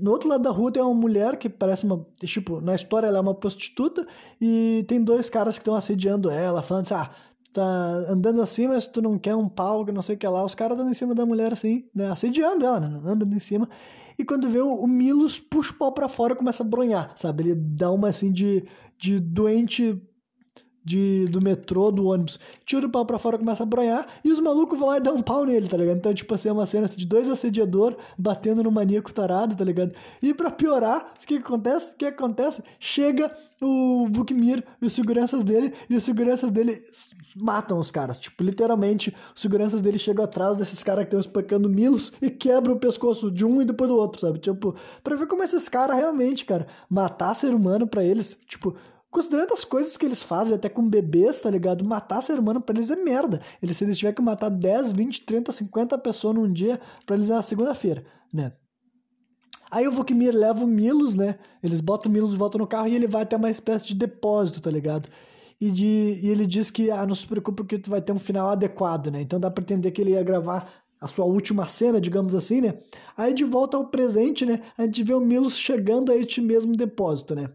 No outro lado da rua tem uma mulher que parece uma. Tipo, na história ela é uma prostituta. E tem dois caras que estão assediando ela, falando assim: ah, tá andando assim, mas tu não quer um pau, que não sei o que lá. Os caras andando em cima da mulher assim, né? Assediando ela, né? Andando em cima. E quando vê o, o Milos, puxa o pau pra fora e começa a bronhar, sabe? Ele dá uma assim de, de doente de, do metrô, do ônibus, tira o pau pra fora, começa a bronhar, e os malucos vão lá e dão um pau nele, tá ligado? Então, tipo assim, é uma cena assim, de dois assediador batendo no maníaco tarado, tá ligado? E pra piorar, o que, que acontece? O que acontece? Chega o Vukmir e os seguranças dele, e os seguranças dele matam os caras. Tipo, literalmente, os seguranças dele chegam atrás desses caras que estão espancando Milos e quebram o pescoço de um e depois do outro, sabe? Tipo, pra ver como esses caras realmente, cara, matar ser humano para eles, tipo, Considerando as coisas que eles fazem, até com bebês, tá ligado? Matar ser humano pra eles é merda. Eles, se eles tiverem que matar 10, 20, 30, 50 pessoas num dia, pra eles é na segunda-feira, né? Aí o Vukmir leva o Milos, né? Eles botam o Milos de volta no carro e ele vai até uma espécie de depósito, tá ligado? E, de, e ele diz que, ah, não se preocupe que tu vai ter um final adequado, né? Então dá pra entender que ele ia gravar a sua última cena, digamos assim, né? Aí de volta ao presente, né? A gente vê o Milos chegando a este mesmo depósito, né?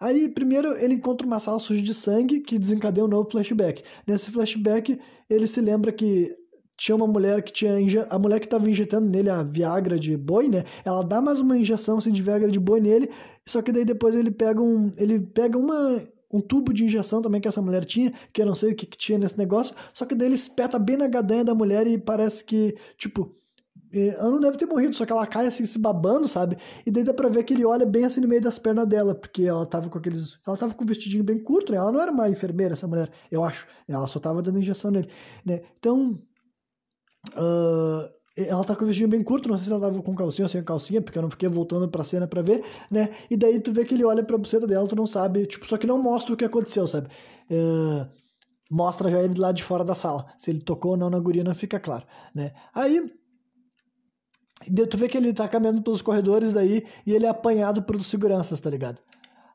Aí, primeiro, ele encontra uma sala suja de sangue que desencadeia um novo flashback. Nesse flashback, ele se lembra que tinha uma mulher que tinha. A mulher que tava injetando nele a Viagra de boi, né? Ela dá mais uma injeção assim, de Viagra de boi nele, só que daí depois ele pega um. Ele pega uma. Um tubo de injeção também que essa mulher tinha, que eu não sei o que, que tinha nesse negócio, só que daí ele espeta bem na gadanha da mulher e parece que, tipo, ela não deve ter morrido, só que ela cai assim, se babando, sabe? E daí dá pra ver que ele olha bem assim no meio das pernas dela, porque ela tava com aqueles. Ela tava com um vestidinho bem curto, né? Ela não era uma enfermeira, essa mulher, eu acho. Ela só tava dando injeção nele, né? Então. Uh, ela tá com o vestidinho bem curto, não sei se ela tava com calcinha ou sem calcinha, porque eu não fiquei voltando pra cena pra ver, né? E daí tu vê que ele olha pra buceta dela, tu não sabe, tipo, só que não mostra o que aconteceu, sabe? Uh, mostra já ele lá de fora da sala. Se ele tocou ou não na guria não fica claro, né? Aí tu vê que ele tá caminhando pelos corredores daí e ele é apanhado pelos seguranças, tá ligado?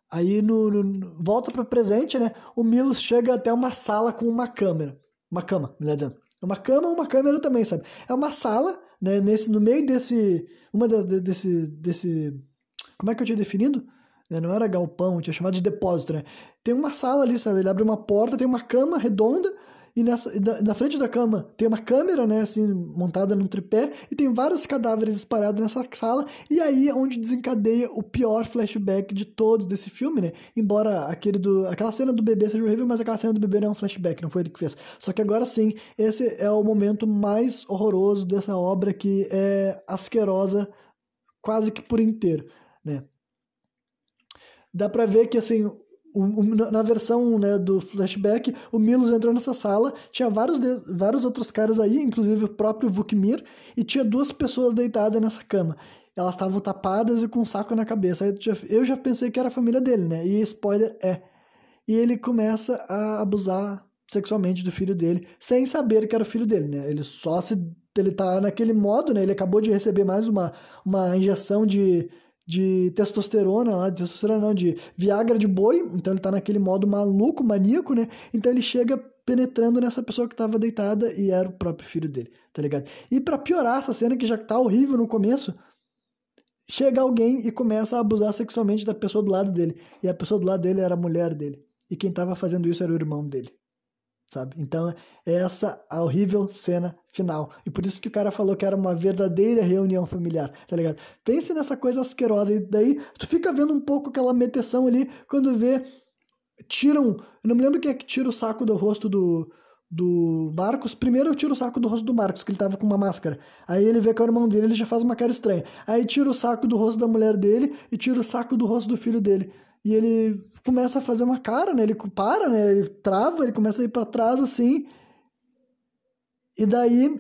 Aí no, no volta pro presente, né? O Milos chega até uma sala com uma câmera. Uma cama, melhor dizendo. Uma cama uma câmera também, sabe? É uma sala, né? Nesse, no meio desse. Uma da, desse. desse. Como é que eu tinha definido? Né, não era galpão, tinha chamado de depósito, né? Tem uma sala ali, sabe? Ele abre uma porta, tem uma cama redonda e nessa, na frente da cama tem uma câmera, né, assim, montada num tripé, e tem vários cadáveres espalhados nessa sala, e aí é onde desencadeia o pior flashback de todos desse filme, né? Embora aquele do, aquela cena do bebê seja horrível, mas aquela cena do bebê não é um flashback, não foi ele que fez. Só que agora sim, esse é o momento mais horroroso dessa obra que é asquerosa quase que por inteiro, né? Dá pra ver que, assim, na versão né, do flashback, o Milos entrou nessa sala, tinha vários, de, vários outros caras aí, inclusive o próprio Vukmir, e tinha duas pessoas deitadas nessa cama. Elas estavam tapadas e com um saco na cabeça. Aí eu já pensei que era a família dele, né? E spoiler é. E ele começa a abusar sexualmente do filho dele, sem saber que era o filho dele, né? Ele só se. Ele tá naquele modo, né? Ele acabou de receber mais uma, uma injeção de de testosterona, de testosterona não, de Viagra de boi, então ele tá naquele modo maluco, maníaco, né? Então ele chega penetrando nessa pessoa que tava deitada e era o próprio filho dele, tá ligado? E para piorar essa cena que já tá horrível no começo, chega alguém e começa a abusar sexualmente da pessoa do lado dele. E a pessoa do lado dele era a mulher dele. E quem tava fazendo isso era o irmão dele sabe? Então, é essa a horrível cena final. E por isso que o cara falou que era uma verdadeira reunião familiar, tá ligado? Pense nessa coisa asquerosa. E daí, tu fica vendo um pouco aquela meteção ali, quando vê, tiram... Eu não me lembro quem é que tira o saco do rosto do, do Marcos. Primeiro eu tiro o saco do rosto do Marcos, que ele tava com uma máscara. Aí ele vê que é o irmão dele, ele já faz uma cara estranha. Aí tira o saco do rosto da mulher dele e tira o saco do rosto do filho dele e ele começa a fazer uma cara, né? Ele para, né? Ele trava, ele começa a ir para trás assim. E daí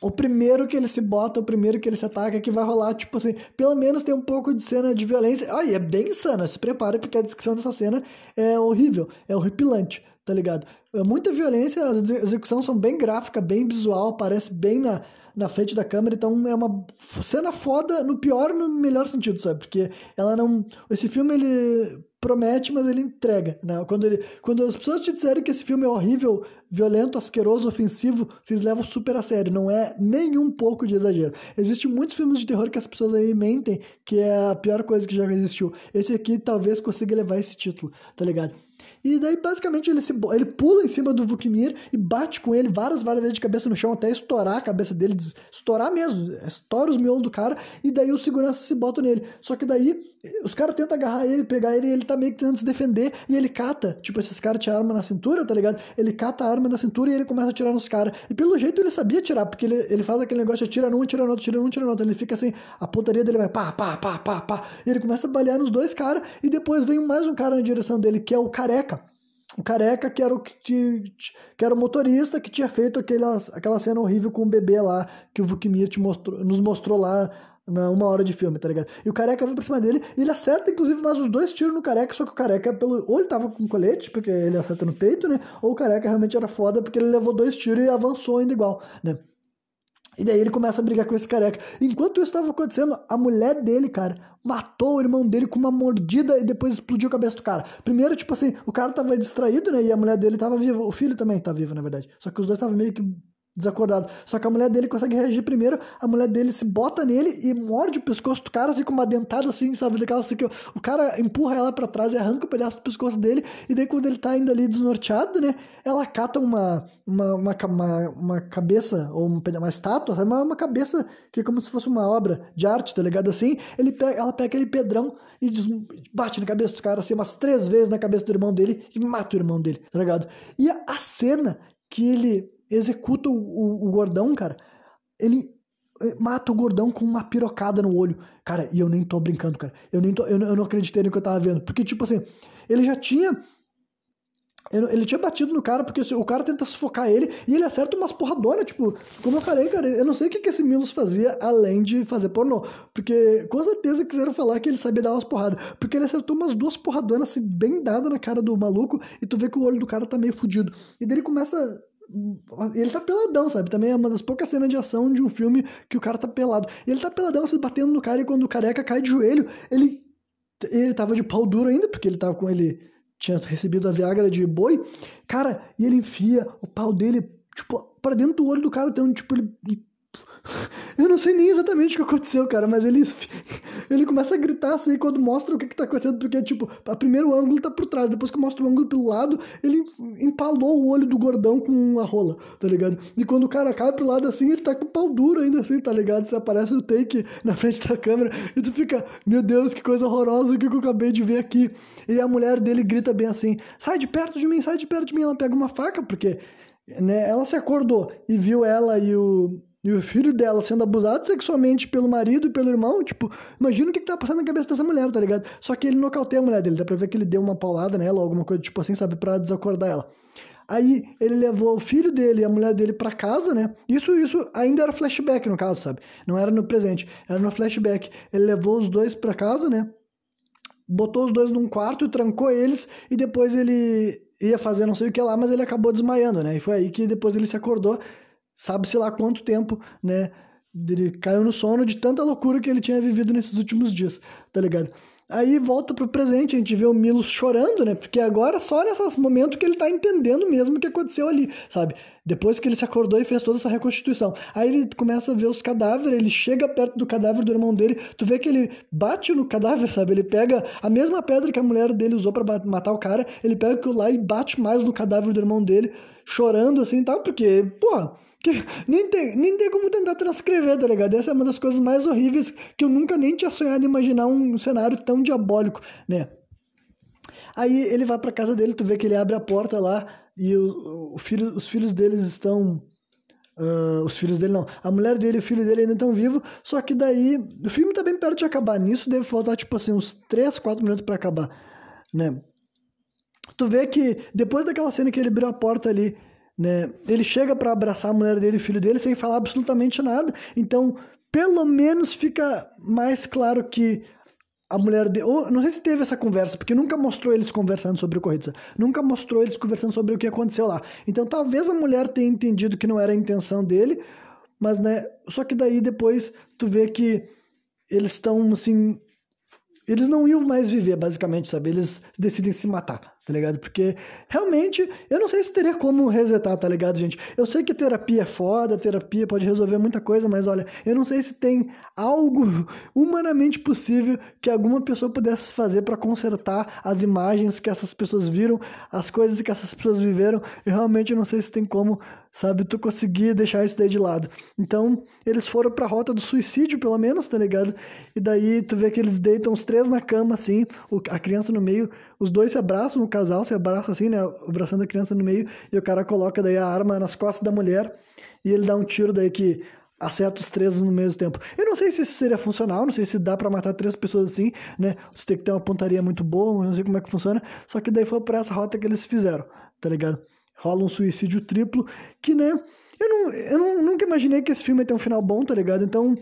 o primeiro que ele se bota, o primeiro que ele se ataca, é que vai rolar, tipo assim, pelo menos tem um pouco de cena de violência. Ai, é bem insana, se prepare, porque a descrição dessa cena é horrível, é horripilante, tá ligado? É muita violência, as execuções são bem gráficas, bem visual, parece bem na, na frente da câmera, então é uma cena foda no pior no melhor sentido, sabe? Porque ela não. Esse filme ele promete, mas ele entrega. Né? Quando, ele, quando as pessoas te disserem que esse filme é horrível, violento, asqueroso, ofensivo, vocês levam super a sério. Não é nem um pouco de exagero. Existem muitos filmes de terror que as pessoas aí mentem que é a pior coisa que já existiu. Esse aqui talvez consiga levar esse título, tá ligado? E daí, basicamente, ele, se, ele pula em cima do Vukmir e bate com ele várias, várias vezes de cabeça no chão, até estourar a cabeça dele, estourar mesmo, estoura os miolos do cara, e daí o segurança se bota nele. Só que daí, os caras tentam agarrar ele, pegar ele, e ele tá meio que tentando se defender, e ele cata, tipo, esses caras tinham arma na cintura, tá ligado? Ele cata a arma da cintura e ele começa a atirar nos caras. E pelo jeito ele sabia atirar, porque ele, ele faz aquele negócio, atira num, atira no outro, atira num, atira no outro. Ele fica assim, a pontaria dele vai pá, pá, pá, pá, pá. E ele começa a balear nos dois caras, e depois vem mais um cara na direção dele, que é o careca careca que era o, que, que era o motorista que tinha feito aquelas, aquela cena horrível com o bebê lá, que o Vukmir mostrou, nos mostrou lá na uma hora de filme, tá ligado? E o careca vem pra cima dele e ele acerta, inclusive, mais os dois tiros no careca, só que o careca, pelo. Ou ele tava com colete, porque ele acerta no peito, né? Ou o careca realmente era foda porque ele levou dois tiros e avançou ainda igual, né? E daí ele começa a brigar com esse careca. Enquanto isso estava acontecendo, a mulher dele, cara, matou o irmão dele com uma mordida e depois explodiu a cabeça do cara. Primeiro, tipo assim, o cara tava distraído, né? E a mulher dele tava viva. O filho também tá vivo, na verdade. Só que os dois estavam meio que desacordado. Só que a mulher dele consegue reagir primeiro, a mulher dele se bota nele e morde o pescoço do cara, assim, com uma dentada, assim, sabe? Daquela assim que o cara empurra ela para trás e arranca o um pedaço do pescoço dele, e daí quando ele tá ainda ali desnorteado, né? Ela cata uma, uma, uma, uma, uma cabeça, ou uma estátua, sabe? Uma, uma cabeça que é como se fosse uma obra de arte, tá ligado? Assim, ele pega, ela pega aquele pedrão e bate na cabeça do cara, assim, umas três vezes na cabeça do irmão dele e mata o irmão dele, tá ligado? E a cena que ele executa o, o, o gordão, cara. Ele eh, mata o gordão com uma pirocada no olho. Cara, e eu nem tô brincando, cara. Eu nem tô, eu, eu não acreditei no que eu tava vendo. Porque, tipo assim, ele já tinha. Ele tinha batido no cara, porque o cara tenta sufocar ele e ele acerta umas porradonas, tipo, como eu falei, cara, eu não sei o que, que esse Milos fazia além de fazer pornô. Porque com certeza quiseram falar que ele sabia dar umas porradas. Porque ele acertou umas duas porradonas assim, bem dadas na cara do maluco, e tu vê que o olho do cara tá meio fudido. E daí ele começa ele tá peladão, sabe? Também é uma das poucas cenas de ação de um filme que o cara tá pelado. Ele tá peladão, se batendo no cara, e quando o careca cai de joelho, ele. Ele tava de pau duro ainda, porque ele tava com ele. Tinha recebido a Viagra de boi. Cara, e ele enfia o pau dele, tipo, pra dentro do olho do cara. Então, tipo, ele eu não sei nem exatamente o que aconteceu, cara, mas ele, ele começa a gritar assim quando mostra o que, que tá acontecendo, porque, tipo, a primeiro ângulo tá por trás, depois que mostra o ângulo pelo lado, ele empalou o olho do gordão com uma rola, tá ligado? E quando o cara cai pro lado assim, ele tá com o pau duro ainda assim, tá ligado? Você aparece o take na frente da câmera e tu fica, meu Deus, que coisa horrorosa o que eu acabei de ver aqui. E a mulher dele grita bem assim: sai de perto de mim, sai de perto de mim. Ela pega uma faca, porque né, ela se acordou e viu ela e o e o filho dela sendo abusado sexualmente pelo marido e pelo irmão, tipo, imagina o que, que tá passando na cabeça dessa mulher, tá ligado? Só que ele nocauteia a mulher dele, dá pra ver que ele deu uma paulada nela, alguma coisa tipo assim, sabe, pra desacordar ela. Aí ele levou o filho dele e a mulher dele para casa, né? Isso, isso ainda era flashback no caso, sabe? Não era no presente, era no flashback. Ele levou os dois para casa, né? Botou os dois num quarto, trancou eles e depois ele ia fazer não sei o que lá, mas ele acabou desmaiando, né? E foi aí que depois ele se acordou sabe-se lá quanto tempo, né? Ele caiu no sono de tanta loucura que ele tinha vivido nesses últimos dias, tá ligado? Aí volta pro presente, a gente vê o Milo chorando, né? Porque agora só nesse momento que ele tá entendendo mesmo o que aconteceu ali, sabe? Depois que ele se acordou e fez toda essa reconstituição. Aí ele começa a ver os cadáveres, ele chega perto do cadáver do irmão dele, tu vê que ele bate no cadáver, sabe? Ele pega a mesma pedra que a mulher dele usou para matar o cara, ele pega aquilo lá e bate mais no cadáver do irmão dele, chorando assim e tal, porque, pô que nem tem, nem tem como tentar transcrever, tá ligado? Essa é uma das coisas mais horríveis que eu nunca nem tinha sonhado imaginar um cenário tão diabólico, né? Aí ele vai pra casa dele, tu vê que ele abre a porta lá e o, o filho, os filhos deles estão. Uh, os filhos dele não. A mulher dele e o filho dele ainda estão vivos. Só que daí. O filme tá bem perto de acabar. Nisso deve faltar, tipo assim, uns 3, 4 minutos para acabar. Né? Tu vê que depois daquela cena que ele abriu a porta ali né? Ele chega para abraçar a mulher dele e o filho dele sem falar absolutamente nada. Então, pelo menos fica mais claro que a mulher dele. Ou, não sei se teve essa conversa, porque nunca mostrou eles conversando sobre o Corritza. Nunca mostrou eles conversando sobre o que aconteceu lá. Então, talvez a mulher tenha entendido que não era a intenção dele, mas, né? Só que daí depois tu vê que eles estão, assim. Eles não iam mais viver, basicamente, sabe? Eles decidem se matar tá ligado? Porque realmente eu não sei se teria como resetar, tá ligado, gente? Eu sei que terapia é foda, terapia pode resolver muita coisa, mas olha, eu não sei se tem algo humanamente possível que alguma pessoa pudesse fazer para consertar as imagens que essas pessoas viram, as coisas que essas pessoas viveram. Eu realmente não sei se tem como, sabe, tu conseguir deixar isso daí de lado. Então, eles foram pra rota do suicídio, pelo menos, tá ligado? E daí tu vê que eles deitam os três na cama, assim, a criança no meio, os dois se abraçam, o casal se abraça assim, né? Abraçando a criança no meio, e o cara coloca daí a arma nas costas da mulher e ele dá um tiro daí que acerta os três no mesmo tempo. Eu não sei se isso seria funcional, não sei se dá para matar três pessoas assim, né? Você tem que ter uma pontaria muito boa, não sei como é que funciona. Só que daí foi por essa rota que eles fizeram, tá ligado? Rola um suicídio triplo, que, né? Eu, não, eu não, nunca imaginei que esse filme ia ter um final bom, tá ligado? Então,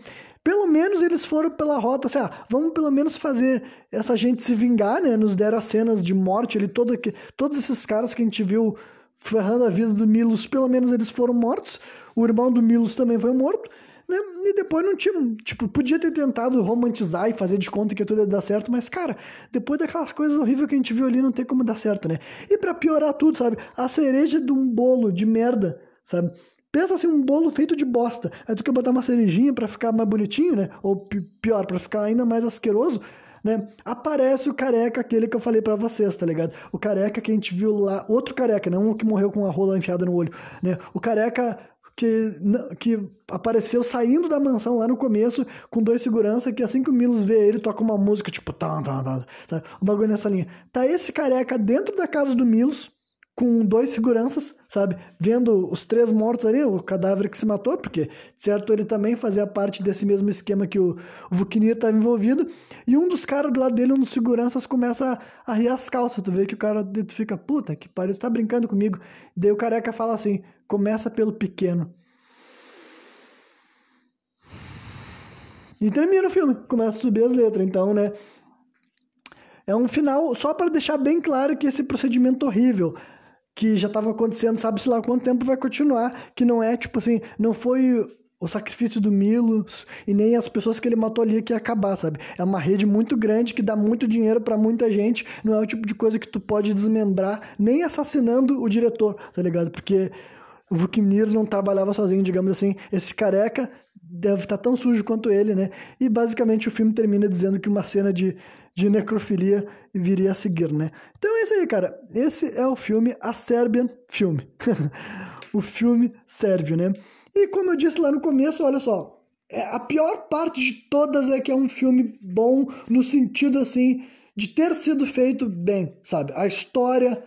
pelo menos eles foram pela rota, assim, ah, vamos pelo menos fazer essa gente se vingar, né? Nos deram as cenas de morte ali, todo, todos esses caras que a gente viu ferrando a vida do Milos, pelo menos eles foram mortos. O irmão do Milos também foi morto. Né? E depois não tinha, tipo, podia ter tentado romantizar e fazer de conta que tudo ia dar certo, mas, cara, depois daquelas coisas horríveis que a gente viu ali, não tem como dar certo, né? E para piorar tudo, sabe? A cereja de um bolo de merda, sabe? Pensa assim, um bolo feito de bosta. Aí tu quer botar uma cerejinha para ficar mais bonitinho, né? Ou pior, para ficar ainda mais asqueroso. Né? Aparece o careca, aquele que eu falei para vocês, tá ligado? O careca que a gente viu lá, outro careca, não o que morreu com a rola enfiada no olho, né? O careca que, que apareceu saindo da mansão lá no começo com dois seguranças que assim que o Milos vê ele toca uma música tipo tá, tá, tá, sabe? um bagulho nessa linha. Tá esse careca dentro da casa do Milos com dois seguranças, sabe? Vendo os três mortos ali, o cadáver que se matou, porque, certo, ele também fazia parte desse mesmo esquema que o, o Vuknir estava envolvido. E um dos caras do lado dele, um dos seguranças, começa a, a rir as calças. Tu vê que o cara tu fica, puta que pariu, tu tá brincando comigo. Daí o careca fala assim: começa pelo pequeno. E termina o filme, começa a subir as letras. Então, né? É um final só para deixar bem claro que esse procedimento horrível que já estava acontecendo, sabe-se lá quanto tempo vai continuar, que não é tipo assim, não foi o sacrifício do Milos e nem as pessoas que ele matou ali que ia acabar, sabe? É uma rede muito grande que dá muito dinheiro para muita gente, não é o tipo de coisa que tu pode desmembrar nem assassinando o diretor, tá ligado? Porque o Vukmir não trabalhava sozinho, digamos assim. Esse careca deve estar tá tão sujo quanto ele, né? E basicamente o filme termina dizendo que uma cena de de necrofilia viria a seguir, né? Então é isso aí, cara. Esse é o filme A Serbian Filme. o filme sérvio, né? E como eu disse lá no começo, olha só, é, a pior parte de todas é que é um filme bom no sentido assim de ter sido feito bem, sabe? A história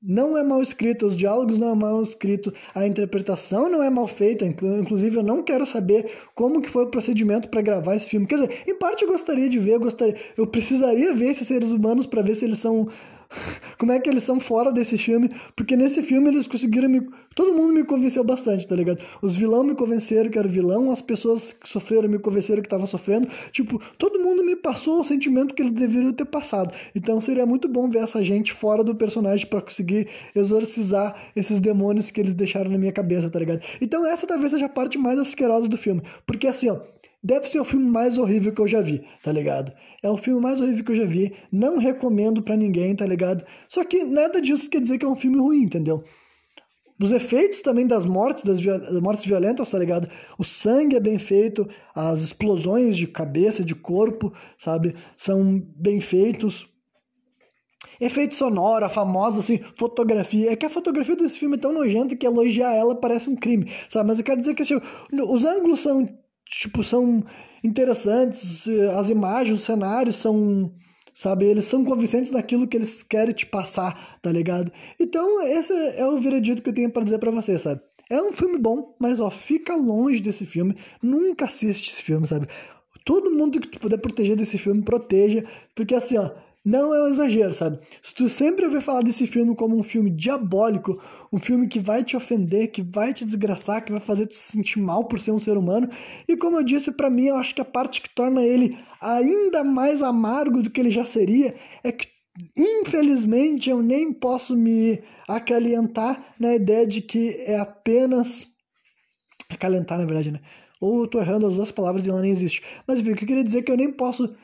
não é mal escrito, os diálogos não é mal escrito, a interpretação não é mal feita, inclusive eu não quero saber como que foi o procedimento para gravar esse filme. Quer dizer, em parte eu gostaria de ver, eu gostaria, eu precisaria ver esses seres humanos para ver se eles são como é que eles são fora desse filme, porque nesse filme eles conseguiram me. Todo mundo me convenceu bastante, tá ligado? Os vilão me convenceram que era vilão, as pessoas que sofreram me convenceram que estavam sofrendo. Tipo, todo mundo me passou o sentimento que eles deveriam ter passado. Então seria muito bom ver essa gente fora do personagem para conseguir exorcizar esses demônios que eles deixaram na minha cabeça, tá ligado? Então essa talvez seja a parte mais asquerosa do filme. Porque assim, ó Deve ser o filme mais horrível que eu já vi, tá ligado? É o filme mais horrível que eu já vi. Não recomendo para ninguém, tá ligado? Só que nada disso quer dizer que é um filme ruim, entendeu? Os efeitos também das mortes, das, das mortes violentas, tá ligado? O sangue é bem feito, as explosões de cabeça, de corpo, sabe? São bem feitos. Efeito sonoro, a famosa assim, fotografia. É que a fotografia desse filme é tão nojenta que elogiar ela parece um crime, sabe? Mas eu quero dizer que assim, os ângulos são tipo, são interessantes, as imagens, os cenários são, sabe, eles são convincentes naquilo que eles querem te passar, tá ligado? Então, esse é o veredito que eu tenho para dizer para você, sabe? É um filme bom, mas ó, fica longe desse filme, nunca assiste esse filme, sabe? Todo mundo que tu puder proteger desse filme, proteja, porque assim, ó, não é um exagero, sabe? Se tu sempre ouvir falar desse filme como um filme diabólico, um filme que vai te ofender, que vai te desgraçar, que vai fazer tu se sentir mal por ser um ser humano, e como eu disse, para mim, eu acho que a parte que torna ele ainda mais amargo do que ele já seria é que infelizmente eu nem posso me acalentar na ideia de que é apenas acalentar, na verdade, né? Ou eu tô errando as duas palavras e ela nem existe. Mas viu, o que eu queria dizer é que eu nem posso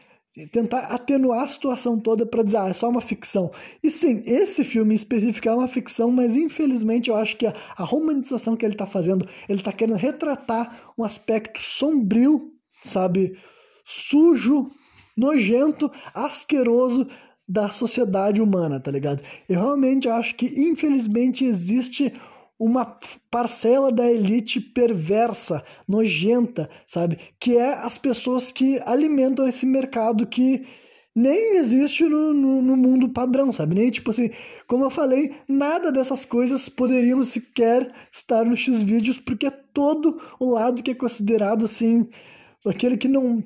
tentar atenuar a situação toda para dizer, ah, é só uma ficção. E sim, esse filme específico é uma ficção, mas infelizmente eu acho que a, a romantização que ele está fazendo, ele está querendo retratar um aspecto sombrio, sabe, sujo, nojento, asqueroso da sociedade humana, tá ligado? Eu realmente acho que infelizmente existe uma parcela da elite perversa, nojenta, sabe? Que é as pessoas que alimentam esse mercado que nem existe no, no, no, mundo padrão, sabe? Nem tipo assim, como eu falei, nada dessas coisas poderiam sequer estar no X-Vídeos, porque é todo o lado que é considerado assim aquele que não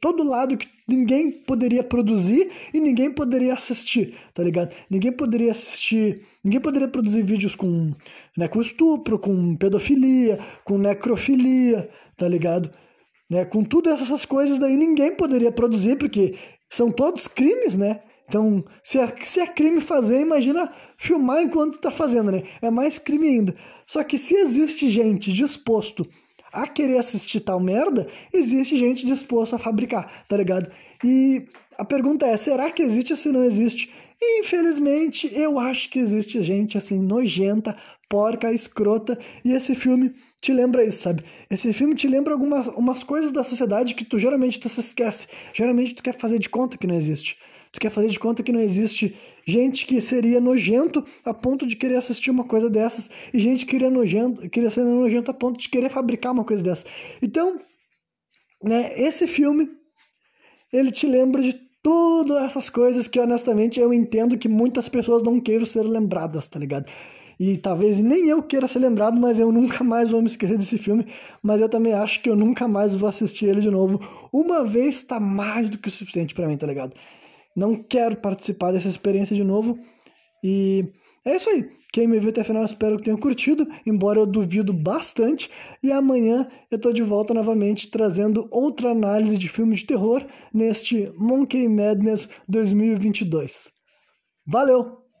todo lado que ninguém poderia produzir e ninguém poderia assistir, tá ligado? Ninguém poderia assistir, ninguém poderia produzir vídeos com, né, com estupro, com pedofilia, com necrofilia, tá ligado? Né, com todas essas coisas daí ninguém poderia produzir porque são todos crimes, né? Então, se é, se é crime fazer, imagina filmar enquanto está fazendo, né? É mais crime ainda. Só que se existe gente disposto a querer assistir tal merda, existe gente disposta a fabricar, tá ligado? E a pergunta é: será que existe ou se não existe? E, infelizmente, eu acho que existe gente assim, nojenta, porca, escrota, e esse filme te lembra isso, sabe? Esse filme te lembra algumas umas coisas da sociedade que tu geralmente tu se esquece. Geralmente tu quer fazer de conta que não existe. Tu quer fazer de conta que não existe gente que seria nojento a ponto de querer assistir uma coisa dessas e gente que queria, nojento, queria ser nojento a ponto de querer fabricar uma coisa dessa. Então, né, esse filme ele te lembra de todas essas coisas que honestamente eu entendo que muitas pessoas não queiram ser lembradas, tá ligado? E talvez nem eu queira ser lembrado, mas eu nunca mais vou me esquecer desse filme. Mas eu também acho que eu nunca mais vou assistir ele de novo. Uma vez tá mais do que o suficiente para mim, tá ligado? Não quero participar dessa experiência de novo. E é isso aí. Quem me viu até o final, espero que tenha curtido, embora eu duvido bastante. E amanhã eu tô de volta novamente trazendo outra análise de filme de terror neste Monkey Madness 2022. Valeu!